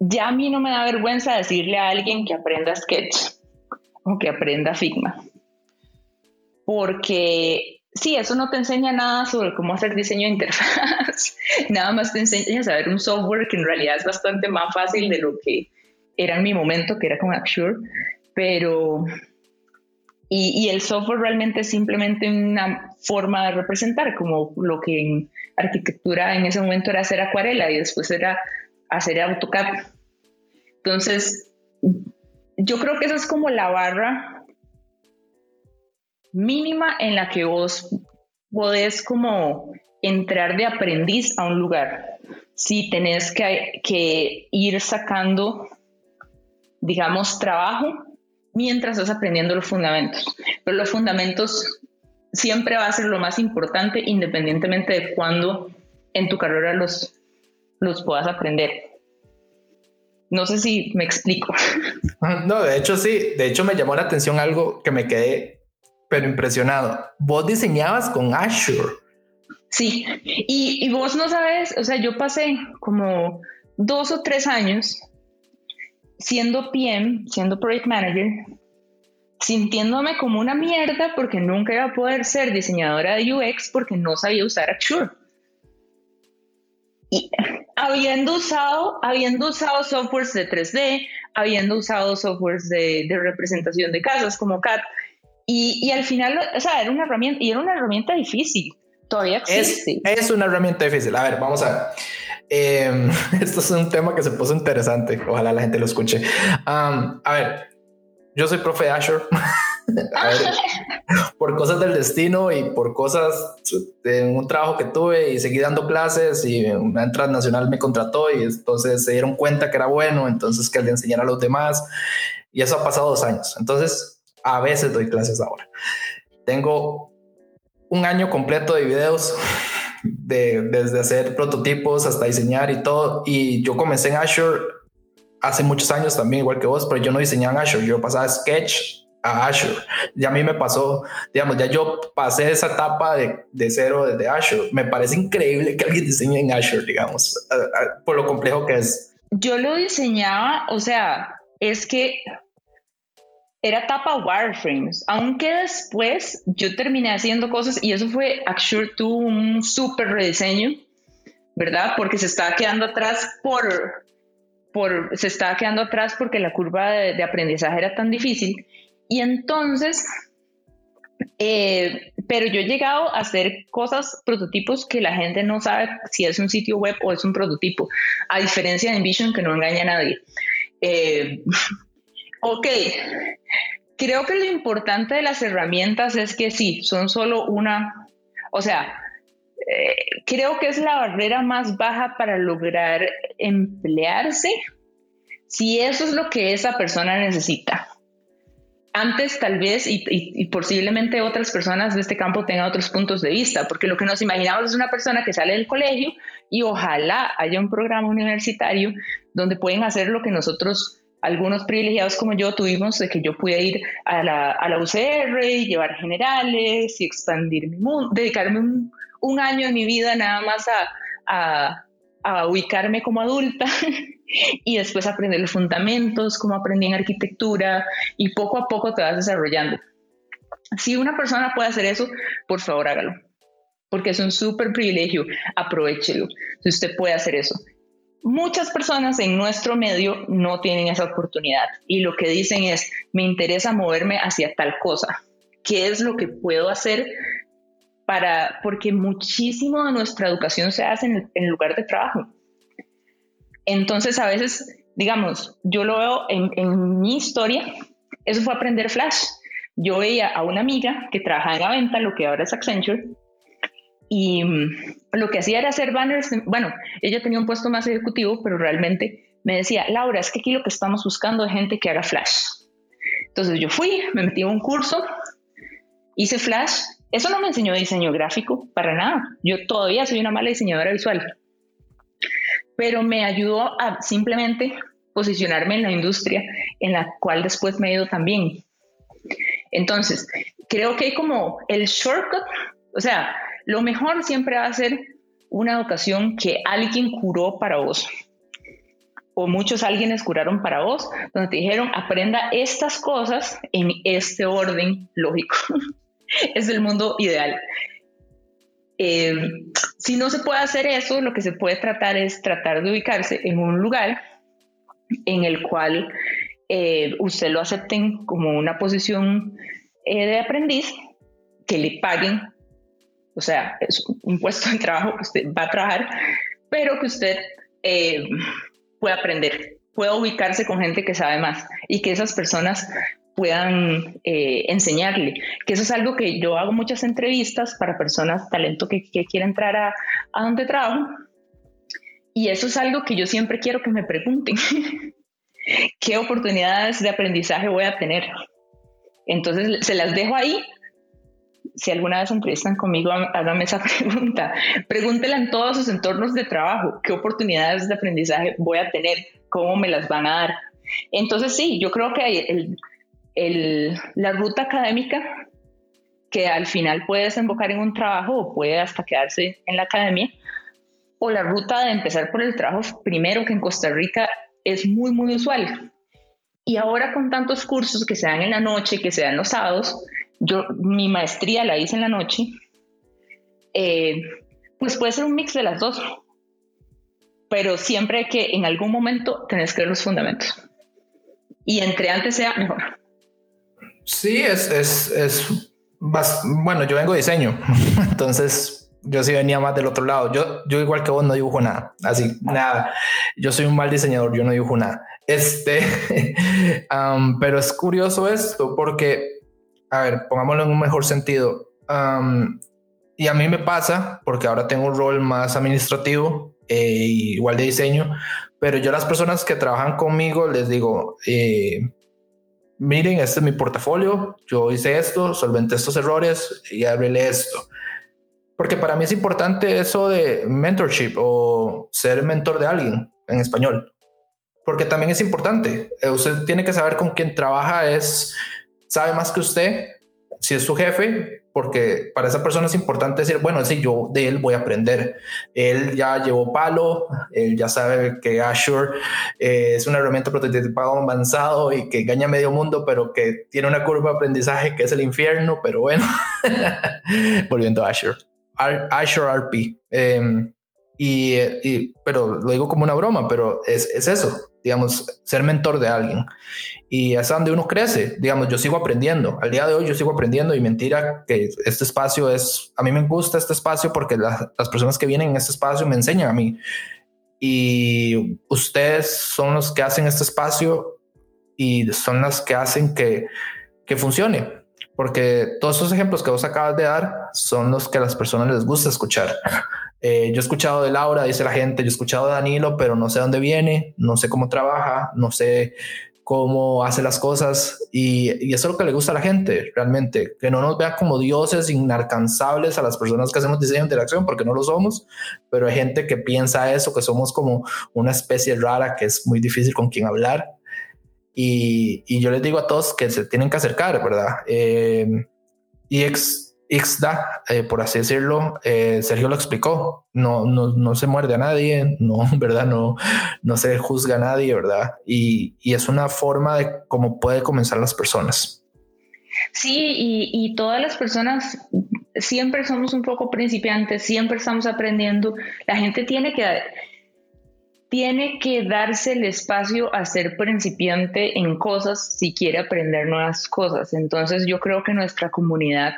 [SPEAKER 3] ya a mí no me da vergüenza decirle a alguien que aprenda Sketch o que aprenda Figma. Porque sí, eso no te enseña nada sobre cómo hacer diseño de interfaz. nada más te enseña a saber un software que en realidad es bastante más fácil de lo que era en mi momento, que era con Axure, pero... Y, el software realmente es simplemente una forma de representar, como lo que en arquitectura en ese momento era hacer acuarela y después era hacer AutoCAD. Entonces, yo creo que esa es como la barra mínima en la que vos podés como entrar de aprendiz a un lugar. Si tenés que, ir sacando digamos, trabajo mientras estás aprendiendo los fundamentos. Pero los fundamentos siempre va a ser lo más importante independientemente de cuándo en tu carrera los, los puedas aprender. No sé si me explico.
[SPEAKER 2] No, de hecho sí, de hecho me llamó la atención algo que me quedé pero impresionado. Vos diseñabas con Azure.
[SPEAKER 3] Sí, y, y vos no sabes, o sea, yo pasé como dos o tres años siendo PM, siendo Project Manager, sintiéndome como una mierda porque nunca iba a poder ser diseñadora de UX porque no sabía usar Axure. Y habiendo usado, habiendo usado softwares de 3D, habiendo usado softwares de, representación de casas como CAD, y, al final, o sea, era una herramienta, y era una herramienta difícil. Todavía existe.
[SPEAKER 2] Es, es una herramienta difícil. A ver, vamos a ver. Eh, esto es un tema que se puso interesante. Ojalá la gente lo escuche. a ver, yo soy profe de Azure. por cosas del destino y por cosas de un trabajo que tuve y seguí dando clases y una transnacional me contrató y entonces se dieron cuenta que era bueno, entonces que le enseñara a los demás y eso ha pasado dos años. Entonces a veces doy clases ahora. Tengo un año completo de videos de, desde hacer prototipos hasta diseñar y todo. Y yo comencé en Azure hace muchos años también, igual que vos, pero yo no diseñaba en Azure, yo pasaba Sketch a Azure. Ya a mí me pasó, digamos, ya yo pasé esa etapa de, de cero desde Azure. Me parece increíble que alguien diseñe en Azure, digamos, por lo complejo que es.
[SPEAKER 3] Yo lo diseñaba, o sea, es que era tapa wireframes, aunque después yo terminé haciendo cosas y eso fue, Axure tuvo un súper rediseño, ¿verdad? Porque se estaba quedando atrás por, por, se estaba quedando atrás porque la curva de, aprendizaje era tan difícil. Y entonces, eh, pero yo he llegado a hacer cosas, prototipos que la gente no sabe si es un sitio web o es un prototipo, a diferencia de Envision que no engaña a nadie. Eh, Ok, creo que lo importante de las herramientas es que sí, son solo una, o sea, eh, creo que es la barrera más baja para lograr emplearse si eso es lo que esa persona necesita. Antes tal vez y, posiblemente otras personas de este campo tengan otros puntos de vista, porque lo que nos imaginamos es una persona que sale del colegio y ojalá haya un programa universitario donde pueden hacer lo que nosotros algunos privilegiados como yo tuvimos de que yo pude ir a la, UCR y llevar generales y expandir mi mundo, dedicarme un, año de mi vida nada más a, ubicarme como adulta y después aprender los fundamentos, como aprendí en arquitectura y poco a poco te vas desarrollando. Si una persona puede hacer eso, por favor hágalo, porque es un súper privilegio, aprovechelo. Si usted puede hacer eso muchas personas en nuestro medio no tienen esa oportunidad y lo que dicen es, me interesa moverme hacia tal cosa. ¿Qué es lo que puedo hacer para, porque muchísimo de nuestra educación se hace en el, lugar de trabajo. Entonces, a veces digamos, yo lo veo en, en mi historia, eso fue aprender Flash. Yo veía a una amiga que trabajaba en la venta, lo que ahora es Accenture, y mm, lo que hacía era hacer banners. Bueno, ella tenía un puesto más ejecutivo, pero realmente me decía, Laura, es que aquí lo que estamos buscando es gente que haga Flash. Entonces yo fui, me metí a un curso, hice Flash. Eso no me enseñó diseño gráfico para nada. Yo todavía soy una mala diseñadora visual, pero me ayudó a simplemente posicionarme en la industria en la cual después me he ido también. Entonces, creo que hay como el shortcut, o sea, lo mejor siempre va a ser una educación que alguien curó para vos o muchos alguienes curaron para vos, donde te dijeron aprenda estas cosas en este orden lógico. es el mundo ideal. Eh, si no se puede hacer eso, lo que se puede tratar es tratar de ubicarse en un lugar en el cual eh, usted lo acepten como una posición eh, de aprendiz, que le paguen, o sea, es un puesto de trabajo que usted va a trabajar, pero que usted pueda aprender, pueda ubicarse con gente que sabe más y que esas personas puedan enseñarle, que eso es algo que yo hago muchas entrevistas para personas, talento que, que quieren entrar a, a donde trabajo, y eso es algo que yo siempre quiero que me pregunten. ¿Qué oportunidades de aprendizaje voy a tener? Entonces, se las dejo ahí. Si alguna vez entrevistan conmigo, háganme esa pregunta. Pregúntela en todos sus entornos de trabajo. ¿Qué oportunidades de aprendizaje voy a tener? ¿Cómo me las van a dar? Entonces, sí, yo creo que el, la ruta académica, que al final puede desembocar en un trabajo o puede hasta quedarse en la academia, o la ruta de empezar por el trabajo primero, que en Costa Rica es muy, muy usual. Y ahora con tantos cursos que se dan en la noche, que se dan los sábados, yo mi maestría la hice en la noche, eh, pues puede ser un mix de las dos. Pero siempre que en algún momento tenés que ver los fundamentos. Y entre antes sea mejor.
[SPEAKER 2] Sí, es, es, es más, bueno, yo vengo de diseño, entonces yo sí venía más del otro lado. Yo, yo igual que vos no dibujo nada, así, nada. Yo soy un mal diseñador, yo no dibujo nada. Este, pero es curioso esto porque, a ver, pongámoslo en un mejor sentido. y a mí me pasa, porque ahora tengo un rol más administrativo, eh, igual de diseño, pero yo las personas que trabajan conmigo les digo, eh, miren, este es mi portafolio, yo hice esto, solventé estos errores y ábrele esto. Porque para mí es importante eso de mentorship o ser mentor de alguien en español. Porque también es importante. Eh, usted tiene que saber con quién trabaja, es, sabe más que usted, si es su jefe, porque para esa persona es importante decir, bueno, si yo de él voy a aprender. Él ya llevó palo, él ya sabe que Azure eh, es una herramienta prototipado avanzado y que engaña medio mundo, pero que tiene una curva de aprendizaje que es el infierno, pero bueno, volviendo a Azure. Azure RP. Em, y, pero lo digo como una broma, pero es, es, eso, digamos, ser mentor de alguien. Y es donde uno crece, digamos, yo sigo aprendiendo. Al día de hoy yo sigo aprendiendo y mentira que este espacio es, a mí me gusta este espacio porque las personas que vienen en este espacio me enseñan a mí. Y ustedes son los que hacen este espacio y son las que hacen que, que funcione porque todos esos ejemplos que vos acabas de dar son los que a las personas les gusta escuchar. Eh, yo he escuchado de Laura, dice la gente, yo he escuchado de Danilo, pero no sé dónde viene, no sé cómo trabaja, no sé cómo hace las cosas y, y, eso es lo que le gusta a la gente realmente, que no nos vea como dioses inalcanzables a las personas que hacemos diseño de interacción, porque no lo somos, pero hay gente que piensa eso, que somos como una especie rara que es muy difícil con quien hablar y, yo les digo a todos que se tienen que acercar, ¿verdad? Eh, y ex, XDA, eh, por así decirlo, eh, Sergio lo explicó, no, no, no, se muerde a nadie, no, ¿verdad? No, no se juzga a nadie, ¿verdad? Y, y es una forma de cómo puede comenzar las personas.
[SPEAKER 3] Sí, y, y, todas las personas siempre somos un poco principiantes, siempre estamos aprendiendo. La gente tiene que tiene que darse el espacio a ser principiante en cosas si quiere aprender nuevas cosas. Entonces yo creo que nuestra comunidad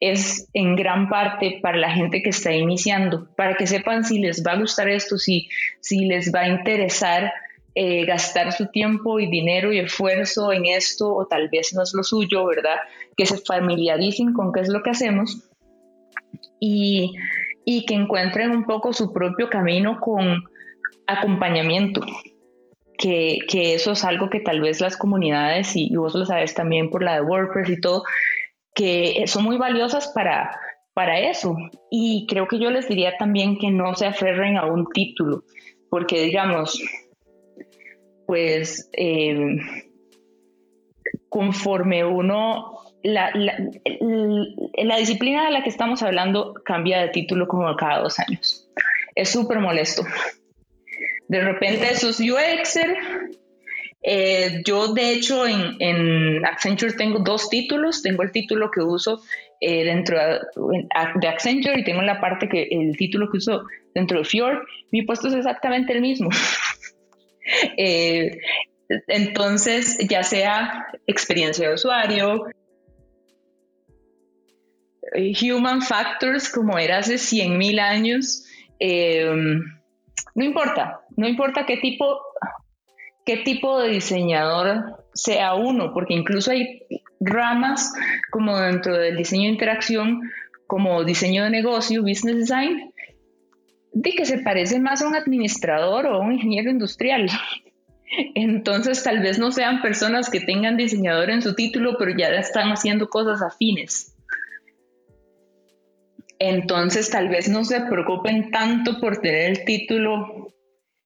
[SPEAKER 3] es en gran parte para la gente que está iniciando, para que sepan si les va a gustar esto, si, si les va a interesar eh, gastar su tiempo y dinero y esfuerzo en esto o tal vez no es lo suyo, ¿verdad? Que se familiaricen con qué es lo que hacemos y, y que encuentren un poco su propio camino con acompañamiento. Que, que, eso es algo que tal vez las comunidades, y, vos lo sabes también por la de WordPress y todo, que son muy valiosas para, para eso. Y creo que yo les diría también que no se aferren a un título, porque digamos, pues eh, conforme uno, la, la, disciplina de la que estamos hablando cambia de título como cada dos años. Es súper molesto. De repente esos UXer, eh, yo de hecho en, en Accenture tengo dos títulos, tengo el título que uso eh, dentro de, Accenture y tengo la parte que el título que uso dentro de Fjord, mi puesto es exactamente el mismo. Eh, entonces, ya sea experiencia de usuario, human factors, como era hace 100 mil años, no importa, no importa qué tipo, qué tipo de diseñador sea uno, porque incluso hay ramas como dentro del diseño de interacción, como diseño de negocio, business design, de que se parece más a un administrador o a un ingeniero industrial. Entonces tal vez no sean personas que tengan diseñador en su título, pero ya están haciendo cosas afines. Entonces tal vez no se preocupen tanto por tener el título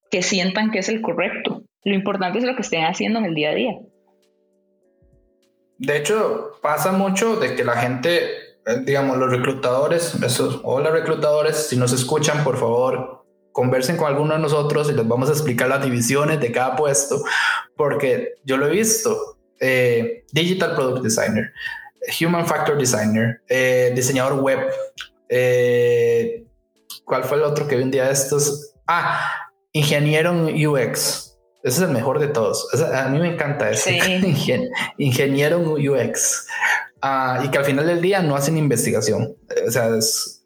[SPEAKER 3] que sientan que es el correcto. Lo importante es lo que estén haciendo en el día a día.
[SPEAKER 2] De hecho, pasa mucho de que la gente, eh, digamos, los reclutadores, esos, hola reclutadores, si nos escuchan, por favor, conversen con alguno de nosotros y les vamos a explicar las divisiones de cada puesto, porque yo lo he visto. Eh, digital Product Designer, Human Factor Designer, eh, diseñador web. ¿Cuál fue el otro que vi un día de estos? Ah, ingeniero en UX. Ese es el mejor de todos. a mí me encanta ese ingeniero UX. Ah, y que al final del día no hacen investigación. O sea, es,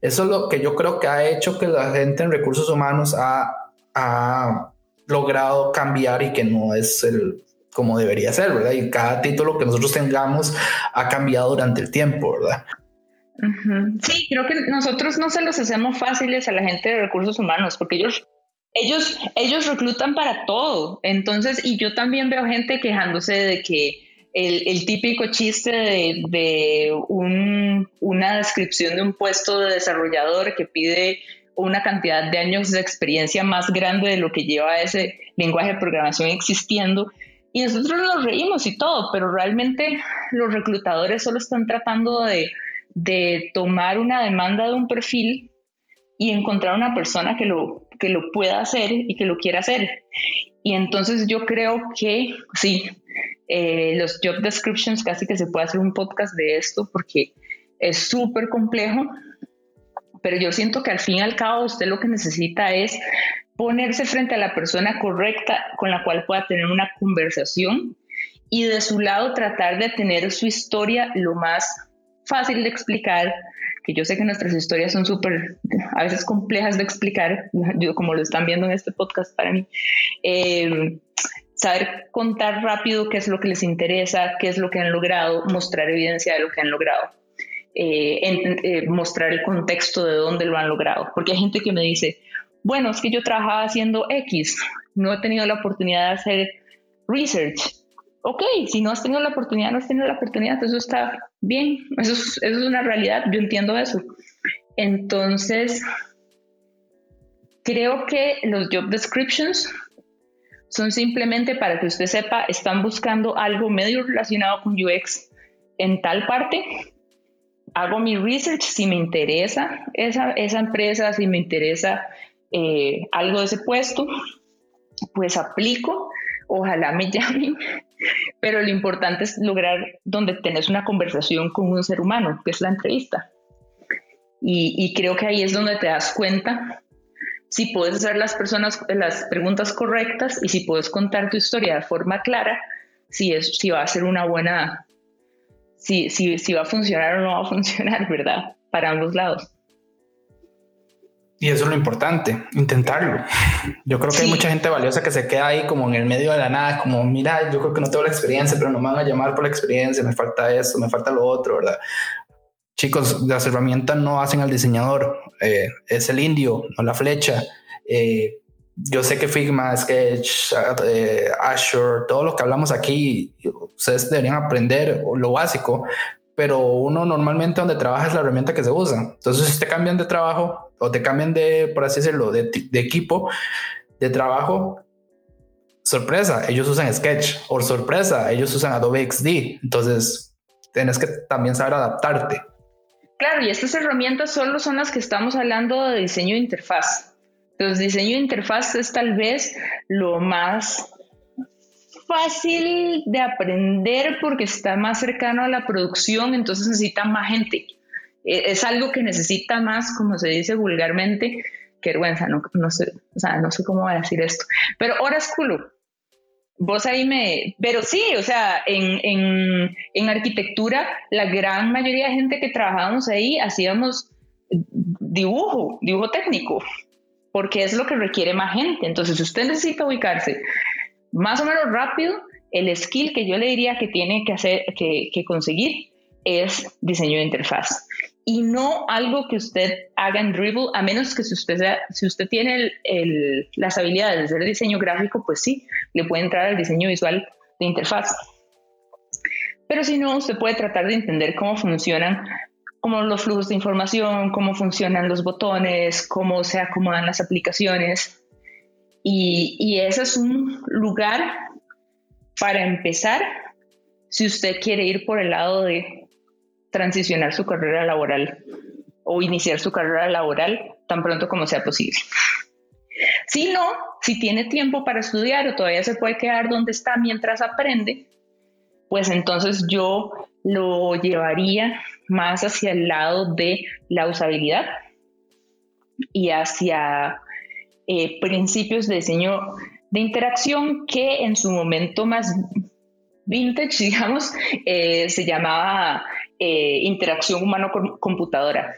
[SPEAKER 2] eso es lo que yo creo que ha hecho que la gente en recursos humanos ha, ha logrado cambiar y que no es el como debería ser, ¿verdad? Y cada título que nosotros tengamos ha cambiado durante el tiempo, ¿verdad?
[SPEAKER 3] Sí, creo que nosotros no se los hacemos fáciles a la gente de recursos humanos, porque ellos ellos, ellos reclutan para todo. Entonces, y yo también veo gente quejándose de que el, típico chiste de, una descripción de un puesto de desarrollador que pide una cantidad de años de experiencia más grande de lo que lleva ese lenguaje de programación existiendo. Y nosotros nos reímos y todo, pero realmente los reclutadores solo están tratando de, de tomar una demanda de un perfil y encontrar una persona que lo, que lo pueda hacer y que lo quiera hacer. Y entonces yo creo que sí, eh, los job descriptions casi que se puede hacer un podcast de esto porque es súper complejo, pero yo siento que al fin y al cabo usted lo que necesita es ponerse frente a la persona correcta con la cual pueda tener una conversación y de su lado tratar de tener su historia lo más fácil de explicar, que yo sé que nuestras historias son súper, a veces complejas de explicar, como lo están viendo en este podcast para mí. Eh, saber contar rápido qué es lo que les interesa, qué es lo que han logrado, mostrar evidencia de lo que han logrado. Eh, eh, mostrar el contexto de dónde lo han logrado. Porque hay gente que me dice, bueno, es que yo trabajaba haciendo X, no he tenido la oportunidad de hacer research ok, si no has tenido la oportunidad, no has tenido la oportunidad, eso está bien, eso es, una realidad, yo entiendo eso. Entonces, creo que los job descriptions son simplemente para que usted sepa, están buscando algo medio relacionado con UX en tal parte. Hago mi research si me interesa esa, esa empresa, si me interesa eh, algo de ese puesto, pues aplico, ojalá me llamen pero lo importante es lograr donde tenés una conversación con un ser humano, que es la entrevista. Y, creo que ahí es donde te das cuenta si puedes hacer las personas las preguntas correctas y si puedes contar tu historia de forma clara, si, es, si va a ser una buena, si, si, si va a funcionar o no va a funcionar, ¿verdad? Para ambos lados.
[SPEAKER 2] Y eso es lo importante, intentarlo. Yo creo que hay mucha gente valiosa que se queda ahí como en el medio de la nada, como, mira, yo creo que no tengo la experiencia, pero no me van a llamar por la experiencia, me falta eso, me falta lo otro, ¿verdad? Chicos, las herramientas no hacen al diseñador, eh, es el indio, no la flecha. Eh, yo sé que Figma, Sketch, eh, Azure, todo lo que hablamos aquí, ustedes deberían aprender lo básico, pero uno normalmente donde trabaja es la herramienta que se usa. Entonces, si te cambian de trabajo o te cambian de, por así decirlo, de, equipo de trabajo, sorpresa, ellos usan Sketch o sorpresa, ellos usan Adobe XD. Entonces, tienes que también saber adaptarte.
[SPEAKER 3] Claro, y estas herramientas solo son las que estamos hablando de diseño de interfaz. Entonces, diseño de interfaz es tal vez lo más fácil de aprender porque está más cercano a la producción, entonces necesita más gente. E, es algo que necesita más, como se dice vulgarmente, que vergüenza, no, no, sé, o sea, no sé cómo voy a decir esto. Pero Orasculo, vos ahí me... Pero sí, o sea, en, en, en arquitectura, la gran mayoría de gente que trabajábamos ahí hacíamos dibujo, dibujo técnico, porque es lo que requiere más gente. Entonces, si usted necesita ubicarse más o menos rápido, el skill que yo le diría que tiene que hacer, que, conseguir es diseño de interfaz y no algo que usted haga en Dribble, a menos que si usted, si usted tiene las habilidades de hacer diseño gráfico, pues sí, le puede entrar al diseño visual de interfaz. Pero si no, usted puede tratar de entender cómo funcionan como los flujos de información, cómo funcionan los botones, cómo se acomodan las aplicaciones. Y, ese es un lugar para empezar si usted quiere ir por el lado de transicionar su carrera laboral o iniciar su carrera laboral tan pronto como sea posible. Si no, si tiene tiempo para estudiar o todavía se puede quedar donde está mientras aprende, pues entonces yo lo llevaría más hacia el lado de la usabilidad y hacia eh, principios de diseño de interacción que en su momento más vintage, digamos, eh, se llamaba eh, interacción humano-computadora.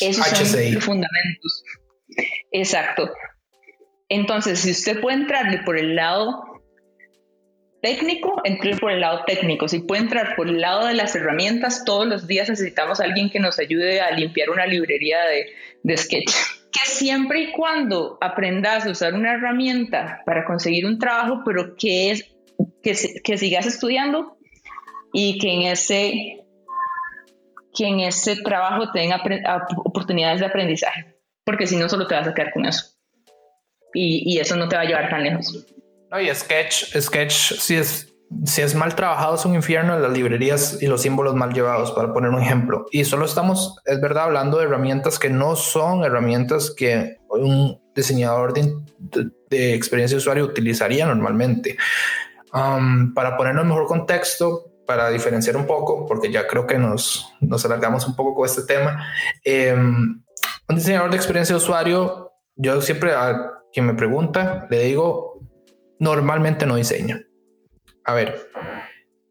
[SPEAKER 3] Esos son los fundamentos. Exacto. Entonces, si usted puede entrarle por el lado técnico, entre por el lado técnico. Si puede entrar por el lado de las herramientas, todos los días necesitamos a alguien que nos ayude a limpiar una librería de, de sketch que siempre y cuando aprendas a usar una herramienta para conseguir un trabajo, pero que es que, que sigas estudiando y que en ese que en ese trabajo tenga oportunidades de aprendizaje, porque si no solo te vas a quedar con eso. Y, y, eso no te va a llevar tan lejos.
[SPEAKER 2] No, y Sketch, Sketch sí es si es mal trabajado es un infierno las librerías y los símbolos mal llevados, para poner un ejemplo. Y solo estamos, es verdad, hablando de herramientas que no son herramientas que un diseñador de, experiencia de usuario utilizaría normalmente. Um, para ponerlo en mejor contexto, para diferenciar un poco, porque ya creo que nos, nos alargamos un poco con este tema, em, un diseñador de experiencia de usuario, yo siempre a quien me pregunta, le digo, normalmente no diseña a ver,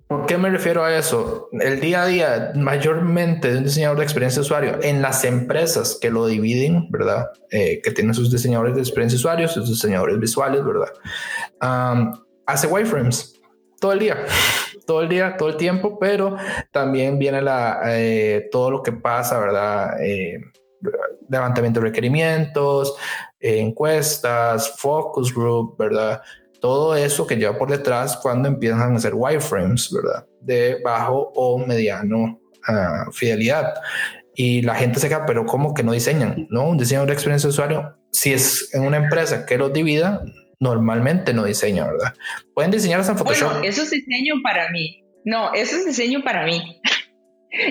[SPEAKER 2] ¿por qué me refiero a eso? El día a día, mayormente de un diseñador de experiencia usuario, en las empresas que lo dividen, ¿verdad? Eh, que tienen sus diseñadores de experiencia de usuario, sus diseñadores visuales, ¿verdad? hace wireframes todo el día todo el día, todo el tiempo, pero también viene la, eh, todo lo que pasa, ¿verdad? Eh, levantamiento de requerimientos, encuestas, focus group, ¿verdad? Todo eso que lleva por detrás cuando empiezan a hacer wireframes, ¿verdad? De bajo o mediano ah, fidelidad. Y la gente se queda, pero ¿cómo que no diseñan? ¿No? Un diseñador de experiencia de usuario, si es en una empresa que los divida, normalmente no diseña, ¿verdad? Pueden diseñar hasta en Photoshop.
[SPEAKER 3] Bueno, eso es diseño para mí. No, eso es diseño para mí.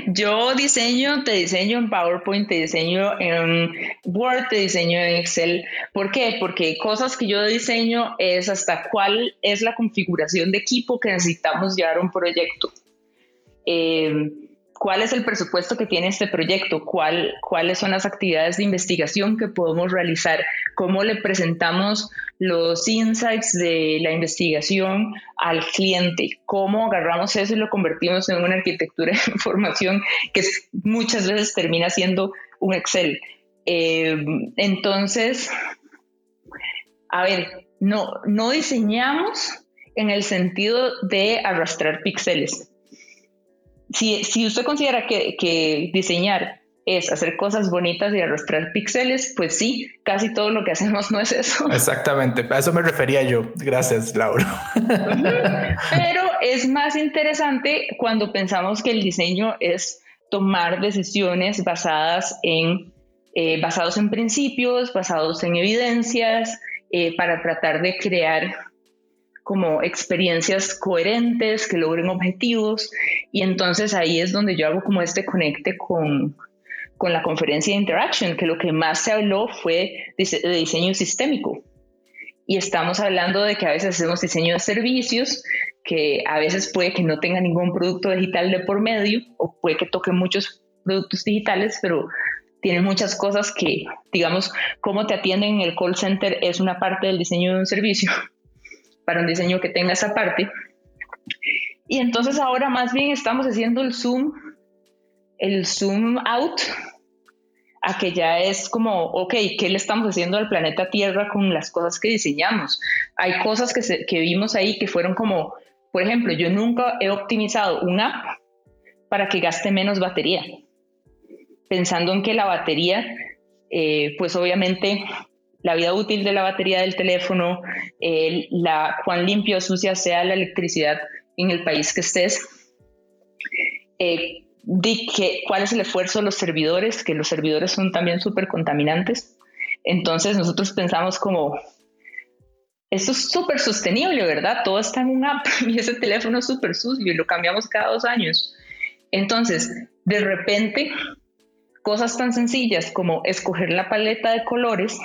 [SPEAKER 3] Yo diseño, te diseño en PowerPoint, te diseño en Word, te diseño en Excel. ¿Por qué? Porque cosas que yo diseño es hasta cuál es la configuración de equipo que necesitamos llevar a un proyecto. Eh, cuál es el presupuesto que tiene este proyecto, ¿Cuál, cuáles son las actividades de investigación que podemos realizar, cómo le presentamos los insights de la investigación al cliente, cómo agarramos eso y lo convertimos en una arquitectura de información que muchas veces termina siendo un Excel. Eh, entonces, a ver, no, no diseñamos en el sentido de arrastrar píxeles. Si, si usted considera que, que diseñar es hacer cosas bonitas y arrastrar píxeles, pues sí, casi todo lo que hacemos no es eso.
[SPEAKER 2] Exactamente, a eso me refería yo. Gracias, Laura.
[SPEAKER 3] Pero es más interesante cuando pensamos que el diseño es tomar decisiones basadas en, eh, basados en principios, basados en evidencias, eh, para tratar de crear como experiencias coherentes que logren objetivos. Y entonces ahí es donde yo hago como este conecte con, con la conferencia de Interaction, que lo que más se habló fue de diseño sistémico. Y estamos hablando de que a veces hacemos diseño de servicios, que a veces puede que no tenga ningún producto digital de por medio, o puede que toque muchos productos digitales, pero tiene muchas cosas que, digamos, cómo te atienden en el call center es una parte del diseño de un servicio, para un diseño que tenga esa parte. Y entonces ahora más bien estamos haciendo el zoom el zoom out a que ya es como, ok, ¿qué le estamos haciendo al planeta Tierra con las cosas que diseñamos? Hay cosas que, que vimos ahí que fueron como, por ejemplo, yo nunca he optimizado un app para que gaste menos batería, pensando en que la batería, eh, pues obviamente la vida útil de la batería del teléfono, la cuán limpio o sucia sea la electricidad en el país que estés, eh, que, cuál es el esfuerzo de los servidores, que los servidores son también súper contaminantes. Entonces nosotros pensamos como, esto es súper sostenible, ¿verdad? Todo está en un app y ese teléfono es súper sucio y lo cambiamos cada dos años. Entonces, de repente, cosas tan sencillas como escoger la paleta de colores,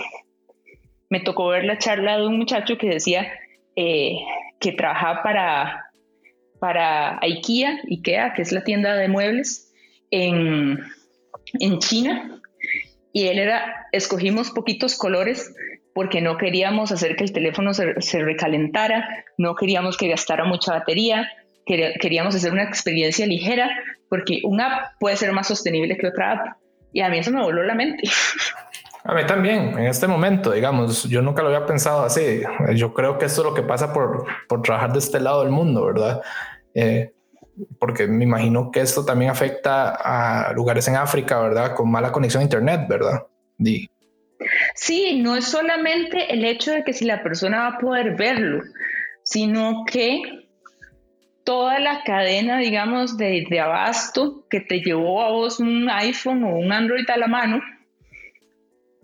[SPEAKER 3] me tocó ver la charla de un muchacho que decía eh, que trabajaba para para IKEA, IKEA, que es la tienda de muebles en, China. Y él era, escogimos poquitos colores porque no queríamos hacer que el teléfono se, recalentara, no queríamos que gastara mucha batería, queríamos hacer una experiencia ligera, porque una app puede ser más sostenible que otra app. Y a mí eso me voló la mente.
[SPEAKER 2] A mí también, en este momento, digamos, yo nunca lo había pensado así. Yo creo que eso es lo que pasa por, por trabajar de este lado del mundo, ¿verdad? Eh, porque me imagino que esto también afecta a lugares en África, ¿verdad? Con mala conexión a Internet, ¿verdad?
[SPEAKER 3] Sí, no es solamente el hecho de que si la persona va a poder verlo, sino que toda la cadena, digamos, de, de abasto que te llevó a vos un iPhone o un Android a la mano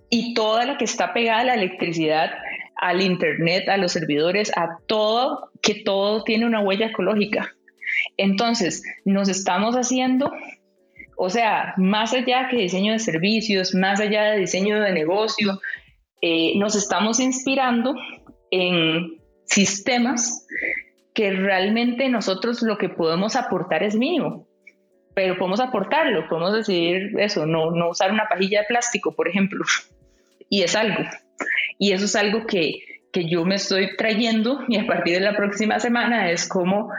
[SPEAKER 3] y toda la que está pegada a la electricidad, al Internet, a los servidores, a todo, que todo tiene una huella ecológica. Entonces, nos estamos haciendo, o sea, más allá que diseño de servicios, más allá de diseño de negocio, eh, nos estamos inspirando en sistemas que realmente nosotros lo que podemos aportar es mínimo, pero podemos aportarlo, podemos decidir eso, no, no usar una pajilla de plástico, por ejemplo, y es algo. Y eso es algo que, que yo me estoy trayendo y a partir de la próxima semana es como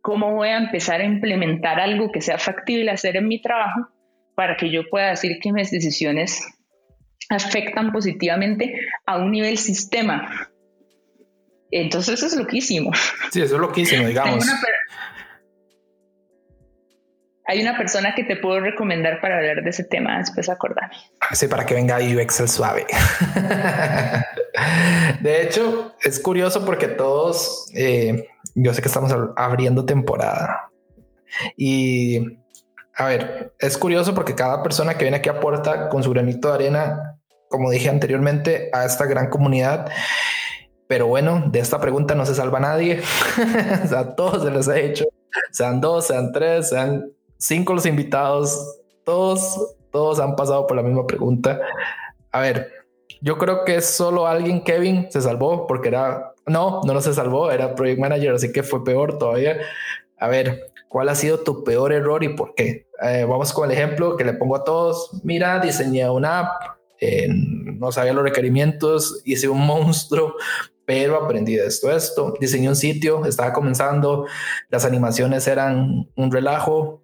[SPEAKER 3] cómo voy a empezar a implementar algo que sea factible hacer en mi trabajo para que yo pueda decir que mis decisiones afectan positivamente a un nivel sistema. Entonces eso es loquísimo.
[SPEAKER 2] Sí, eso es loquísimo, digamos.
[SPEAKER 3] Hay una persona que te puedo recomendar para hablar de ese tema, después acordame.
[SPEAKER 2] Sí, para que venga UX el suave. de hecho, es curioso porque todos, eh, yo sé que estamos abriendo temporada y a ver, es curioso porque cada persona que viene aquí aporta con su granito de arena, como dije anteriormente, a esta gran comunidad. Pero bueno, de esta pregunta no se salva nadie. o sea, todos se les ha hecho, sean dos, sean tres, sean cinco los invitados, todos, todos han pasado por la misma pregunta. A ver, yo creo que solo alguien, Kevin, se salvó porque era, no, no, no se salvó, era project manager, así que fue peor todavía. A ver, ¿cuál ha sido tu peor error y por qué? Eh, vamos con el ejemplo que le pongo a todos. Mira, diseñé una app, eh, no sabía los requerimientos, hice un monstruo, pero aprendí de esto, esto. Diseñé un sitio, estaba comenzando, las animaciones eran un relajo,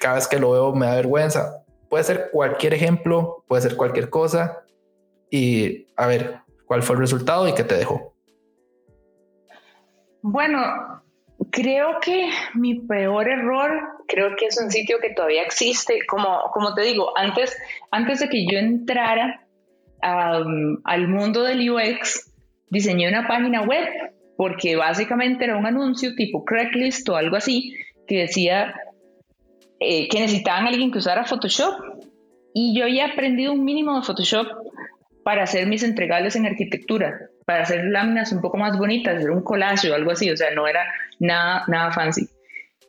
[SPEAKER 2] cada vez que lo veo me da vergüenza. puede ser cualquier ejemplo, puede ser cualquier cosa. Y a ver, ¿cuál fue el resultado y qué te dejó?
[SPEAKER 3] Bueno, creo que mi peor error, creo que es un sitio que todavía existe. Como, como te digo, antes, antes de que yo entrara al mundo del UX, diseñé una página web porque básicamente era un anuncio tipo Craigslist o algo así que decía eh, que necesitaban alguien que usara Photoshop. Y yo había aprendido un mínimo de Photoshop para hacer mis entregables en arquitectura, para hacer láminas un poco más bonitas, hacer un collage o algo así, o sea, no era nada, nada fancy.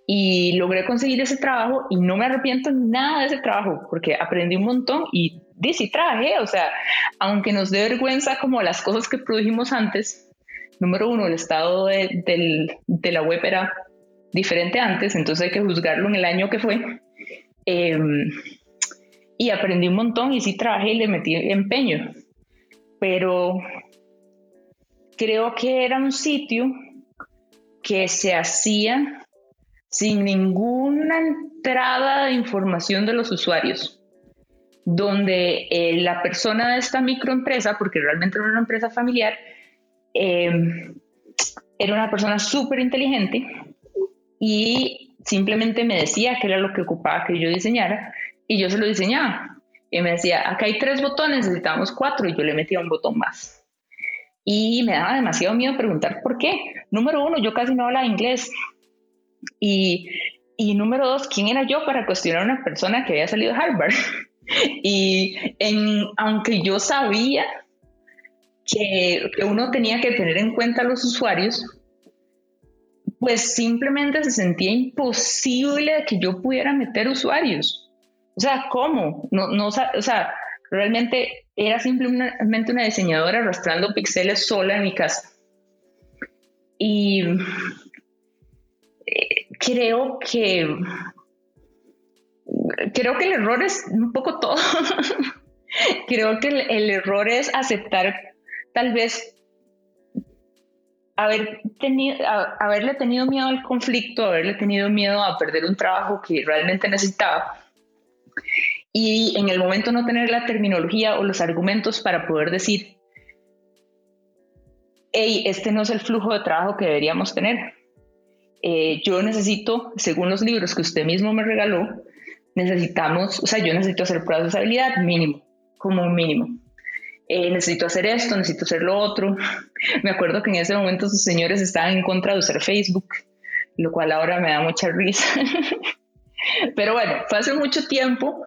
[SPEAKER 3] Y logré conseguir ese trabajo y no me arrepiento nada de ese trabajo porque aprendí un montón y sí trabajé, o sea, aunque nos dé vergüenza como las cosas que produjimos antes, número uno, el estado de, la web era diferente antes, entonces hay que juzgarlo en el año que fue. Em, y aprendí un montón y sí trabajé y le metí empeño, pero creo que era un sitio que se hacía sin ninguna entrada de información de los usuarios, donde eh, la persona de esta microempresa, porque realmente era una empresa familiar, Em, era una persona súper inteligente y simplemente me decía que era lo que ocupaba que yo diseñara y yo se lo diseñaba. Y me decía, acá hay tres botones, necesitamos cuatro y yo le metía un botón más. Y me daba demasiado miedo preguntar por qué. Número uno, yo casi no hablaba inglés. Y, y número dos, ¿quién era yo para cuestionar a una persona que había salido de Harvard? y en, aunque yo sabía que, uno tenía que tener en cuenta a los usuarios, pues simplemente se sentía imposible que yo pudiera meter usuarios. O sea, ¿cómo? No, no, o sea, realmente era simplemente una diseñadora arrastrando píxeles sola en mi casa. Y eh, creo que creo que el error es un poco todo. creo que el error es aceptar tal vez haber tenido, haberle tenido miedo al conflicto, haberle tenido miedo a perder un trabajo que realmente necesitaba y en el momento no tener la terminología o los argumentos para poder decir, hey, este no es el flujo de trabajo que deberíamos tener. Eh, yo necesito, según los libros que usted mismo me regaló, necesitamos, o sea, yo necesito hacer pruebas de habilidad mínimo, como un mínimo. Eh, necesito hacer esto, necesito hacer lo otro. Me acuerdo que en ese momento sus señores estaban en contra de usar Facebook, lo cual ahora me da mucha risa. pero bueno, fue hace mucho tiempo,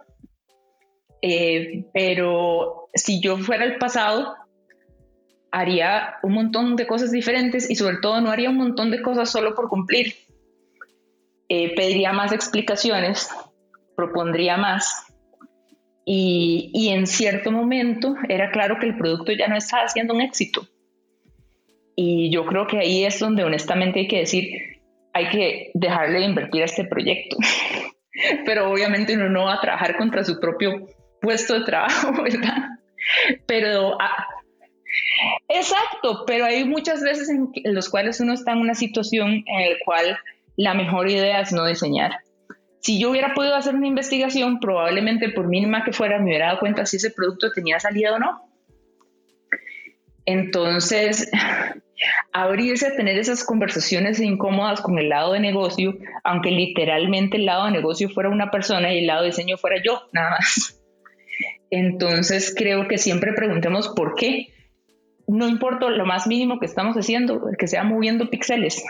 [SPEAKER 3] eh, pero si yo fuera el pasado, haría un montón de cosas diferentes y sobre todo no haría un montón de cosas solo por cumplir. Eh, pediría más explicaciones, propondría más y, en cierto momento era claro que el producto ya no estaba haciendo un éxito. Y yo creo que ahí es donde honestamente hay que decir, hay que dejarle de invertir a este proyecto. pero obviamente uno no va a trabajar contra su propio puesto de trabajo, ¿verdad? Pero ah, exacto, pero hay muchas veces en, los cuales uno está en una situación en la cual la mejor idea es no diseñar. Si yo hubiera podido hacer una investigación, probablemente por mínima que fuera, me hubiera dado cuenta si ese producto tenía salida o no. Entonces, abrirse a tener esas conversaciones incómodas con el lado de negocio, aunque literalmente el lado de negocio fuera una persona y el lado de diseño fuera yo, nada más. Entonces, creo que siempre preguntemos por qué. No importa lo más mínimo que estamos haciendo, que sea moviendo píxeles,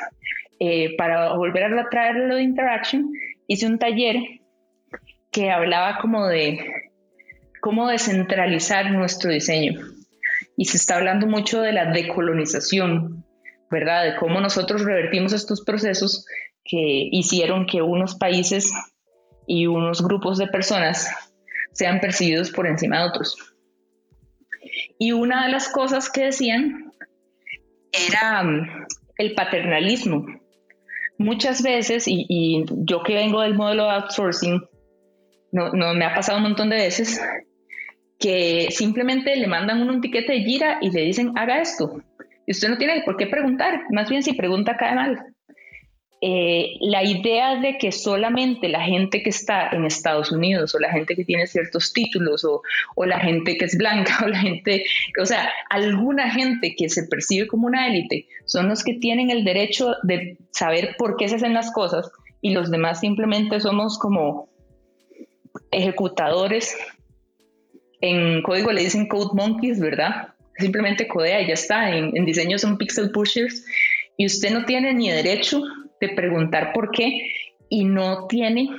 [SPEAKER 3] eh, para volver a traerlo de interaction hice un taller que hablaba como de cómo descentralizar nuestro diseño. Y se está hablando mucho de la decolonización, ¿verdad? De cómo nosotros revertimos estos procesos que hicieron que unos países y unos grupos de personas sean percibidos por encima de otros. Y una de las cosas que decían era mm, el paternalismo, muchas veces, y, yo que vengo del modelo de outsourcing, no, me ha pasado un montón de veces, que simplemente le mandan un tiquete de gira y le dicen, haga esto. Y usted no tiene por qué preguntar, más bien si pregunta cae mal. eh, la idea de que solamente la gente que está en Estados Unidos o la gente que tiene ciertos títulos o, o, la gente que es blanca o la gente, o sea, alguna gente que se percibe como una élite son los que tienen el derecho de saber por qué se hacen las cosas y los demás simplemente somos como ejecutadores. En código le dicen code monkeys, ¿verdad? Simplemente codea y ya está. En, en diseño son pixel pushers y usted no tiene ni derecho de preguntar por qué y no tiene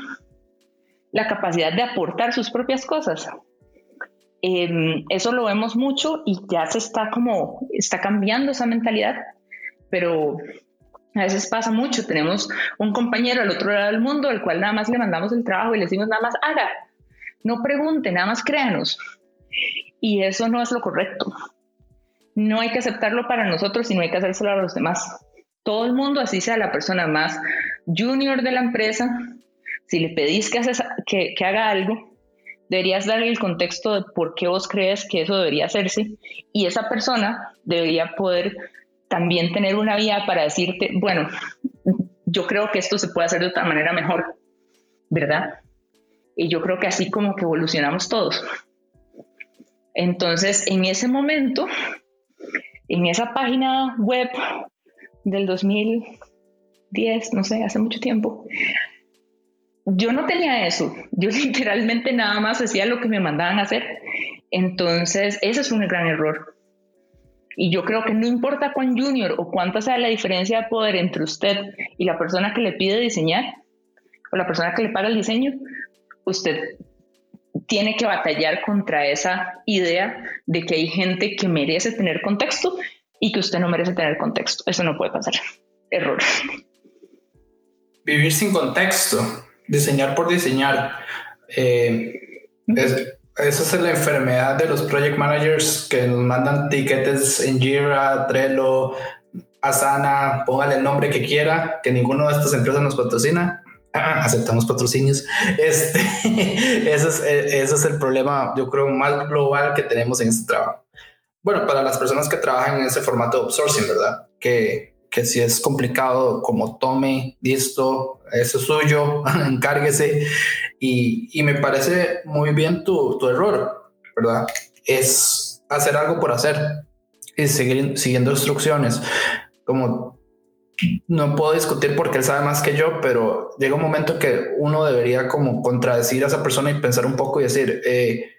[SPEAKER 3] la capacidad de aportar sus propias cosas. Em, eso lo vemos mucho y ya se está como, está cambiando esa mentalidad, pero a veces pasa mucho. Tenemos un compañero al otro lado del mundo al cual nada más le mandamos el trabajo y le decimos nada más haga, no pregunte, nada más créanos. Y eso no es lo correcto. No hay que aceptarlo para nosotros y no hay que hacérselo a los demás todo el mundo, así sea la persona más junior de la empresa, si le pedís que, que, que haga algo, deberías darle el contexto de por qué vos crees que eso debería hacerse y esa persona debería poder también tener una vía para decirte, bueno, yo creo que esto se puede hacer de otra manera mejor, ¿verdad? Y yo creo que así como que evolucionamos todos. Entonces, en ese momento, en esa página web del 2010, no sé, hace mucho tiempo. Yo no tenía eso, yo literalmente nada más hacía lo que me mandaban a hacer. Entonces, ese es un gran error. Y yo creo que no importa cuán junior o cuánta sea la diferencia de poder entre usted y la persona que le pide diseñar o la persona que le paga el diseño, usted tiene que batallar contra esa idea de que hay gente que merece tener contexto y que usted no merece tener contexto. Eso no puede pasar. Error.
[SPEAKER 2] Vivir sin contexto, diseñar por diseñar. Eh, esa es la enfermedad de los project managers que nos mandan tickets en Jira, Trello, Asana, póngale el nombre que quiera, que ninguno de estas empresas nos patrocina. aceptamos patrocinios. Este, ese, es, ese es el problema, yo creo, más global que tenemos en este trabajo bueno, para las personas que trabajan en ese formato de outsourcing, ¿verdad? Que, que si es complicado, como tome, listo, eso es suyo, encárguese. Y, y, me parece muy bien tu, tu, error, ¿verdad? Es hacer algo por hacer y seguir siguiendo instrucciones. Como no puedo discutir porque él sabe más que yo, pero llega un momento que uno debería como contradecir a esa persona y pensar un poco y decir, eh,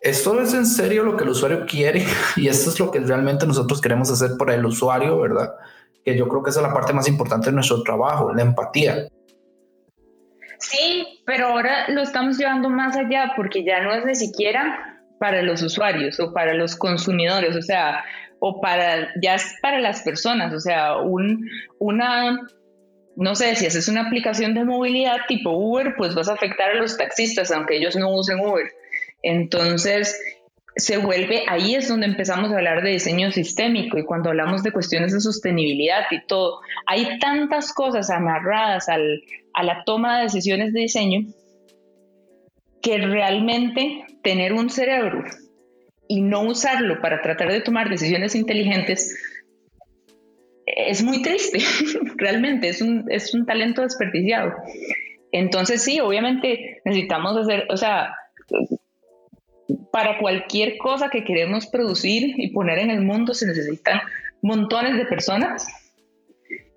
[SPEAKER 2] esto es en serio lo que el usuario quiere y esto es lo que realmente nosotros queremos hacer por el usuario, ¿verdad? Que yo creo que esa es la parte más importante de nuestro trabajo, la empatía.
[SPEAKER 3] Sí, pero ahora lo estamos llevando más allá porque ya no es ni siquiera para los usuarios o para los consumidores, o sea, o para, ya es para las personas, o sea, un, una, no sé, si haces una aplicación de movilidad tipo Uber, pues vas a afectar a los taxistas, aunque ellos no usen Uber. Entonces, se vuelve, ahí es donde empezamos a hablar de diseño sistémico y cuando hablamos de cuestiones de sostenibilidad y todo, hay tantas cosas amarradas al, a la toma de decisiones de diseño que realmente tener un cerebro y no usarlo para tratar de tomar decisiones inteligentes es muy triste, realmente es un, es un talento desperdiciado. Entonces sí, obviamente necesitamos hacer, o sea, para cualquier cosa que queremos producir y poner en el mundo se necesitan montones de personas.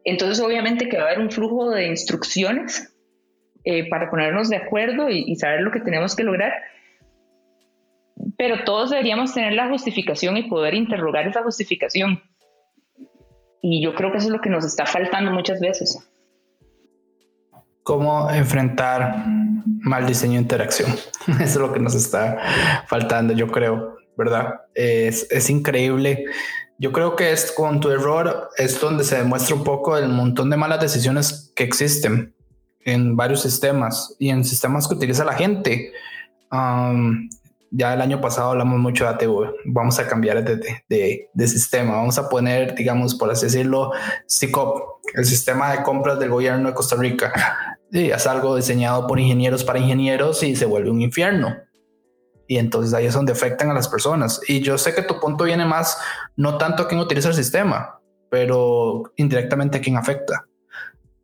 [SPEAKER 3] Entonces, obviamente que va a haber un flujo de instrucciones eh, para ponernos de acuerdo y, saber lo que tenemos que lograr. Pero todos deberíamos tener la justificación y poder interrogar esa justificación. Y yo creo que eso es lo que nos está faltando muchas veces.
[SPEAKER 2] ¿Cómo enfrentar mal diseño de interacción. Eso es lo que nos está faltando, yo creo, ¿verdad? Es, es increíble. Yo creo que es con tu error es donde se demuestra un poco el montón de malas decisiones que existen en varios sistemas y en sistemas que utiliza la gente. Ya el año pasado hablamos mucho de ATV. Vamos a cambiar de, de, sistema. Vamos a poner, digamos, por así decirlo, SICOP, el sistema de compras del gobierno de Costa Rica es algo diseñado por ingenieros para ingenieros y se vuelve un infierno. Y entonces ahí es donde afectan a las personas. Y yo sé que tu punto viene más, no tanto a quién utiliza el sistema, pero indirectamente a quién afecta.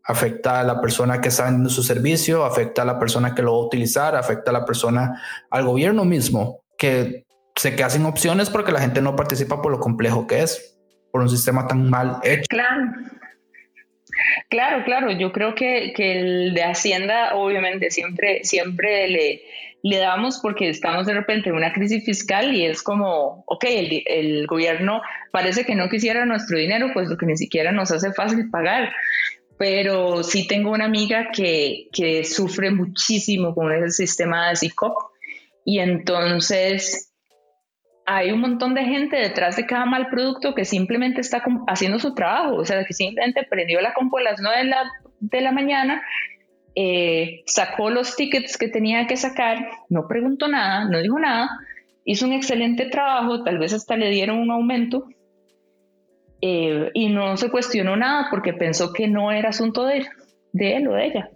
[SPEAKER 2] Afecta a la persona que está vendiendo su servicio, afecta a la persona que lo va a utilizar, afecta a la persona, al gobierno mismo, que se queda sin opciones porque la gente no participa por lo complejo que es, por un sistema tan mal hecho.
[SPEAKER 3] Claro. Claro, claro, yo creo que, que el de Hacienda obviamente siempre, siempre le, le damos porque estamos de repente en una crisis fiscal y es como, ok, el, el, gobierno parece que no quisiera nuestro dinero, pues lo que ni siquiera nos hace fácil pagar. Pero sí tengo una amiga que, que sufre muchísimo con ese sistema de CICOP y entonces hay un montón de gente detrás de cada mal producto que simplemente está haciendo su trabajo, o sea, que simplemente prendió la compu a las 9 de la, de la mañana, eh, sacó los tickets que tenía que sacar, no preguntó nada, no dijo nada, hizo un excelente trabajo, tal vez hasta le dieron un aumento eh, y no se cuestionó nada porque pensó que no era asunto de él, o de ella.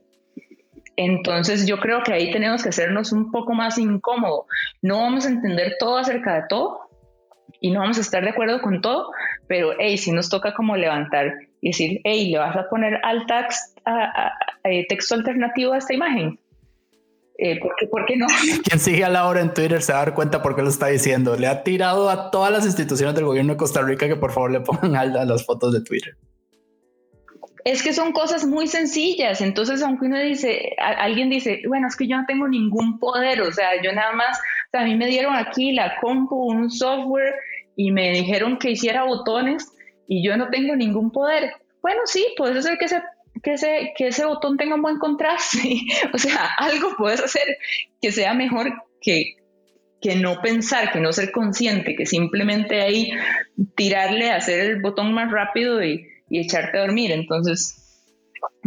[SPEAKER 3] Entonces yo creo que ahí tenemos que hacernos un poco más incómodo. No vamos a entender todo acerca de todo y no vamos a estar de acuerdo con todo, pero hey, si nos toca como levantar y decir, hey, le vas a poner al text, eh, texto alternativo a esta imagen. Eh, ¿por, qué, no?
[SPEAKER 2] Quien sigue a Laura en Twitter se va a dar cuenta por qué lo está diciendo. Le ha tirado a todas las instituciones del gobierno de Costa Rica que por favor le pongan a las fotos de Twitter
[SPEAKER 3] es que son cosas muy sencillas. Entonces, aunque uno dice, alguien dice, bueno, es que yo no tengo ningún poder, o sea, yo nada más, o sea, a mí me dieron aquí la compu, un software y me dijeron que hiciera botones y yo no tengo ningún poder. Bueno, sí, puedes hacer que ese, que ese, que ese botón tenga un buen contraste. o sea, algo puedes hacer que sea mejor que, que no pensar, que no ser consciente, que simplemente ahí tirarle, hacer el botón más rápido y y echarte a dormir. Entonces,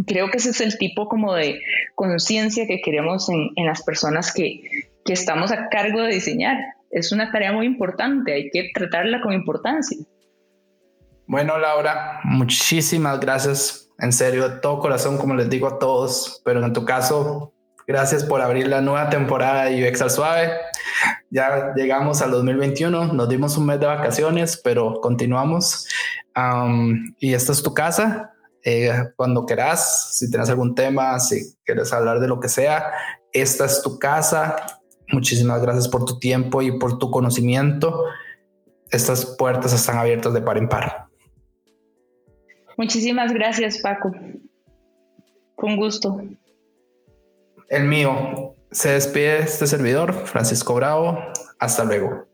[SPEAKER 3] creo que ese es el tipo como de conciencia que queremos en, en, las personas que, que estamos a cargo de diseñar. Es una tarea muy importante, hay que tratarla con importancia.
[SPEAKER 2] Bueno, Laura, muchísimas gracias. En serio, de todo corazón, como les digo a todos, pero en tu caso, gracias por abrir la nueva temporada de UX al Suave. Ya llegamos al 2021, nos dimos un mes de vacaciones, pero continuamos y esta es tu casa. Eh, cuando quieras, si tienes algún tema, si quieres hablar de lo que sea, esta es tu casa. Muchísimas gracias por tu tiempo y por tu conocimiento. Estas puertas están abiertas de par en par.
[SPEAKER 3] Muchísimas gracias, Paco. Con gusto.
[SPEAKER 2] El mío. Se despide este servidor, Francisco Bravo. Hasta luego.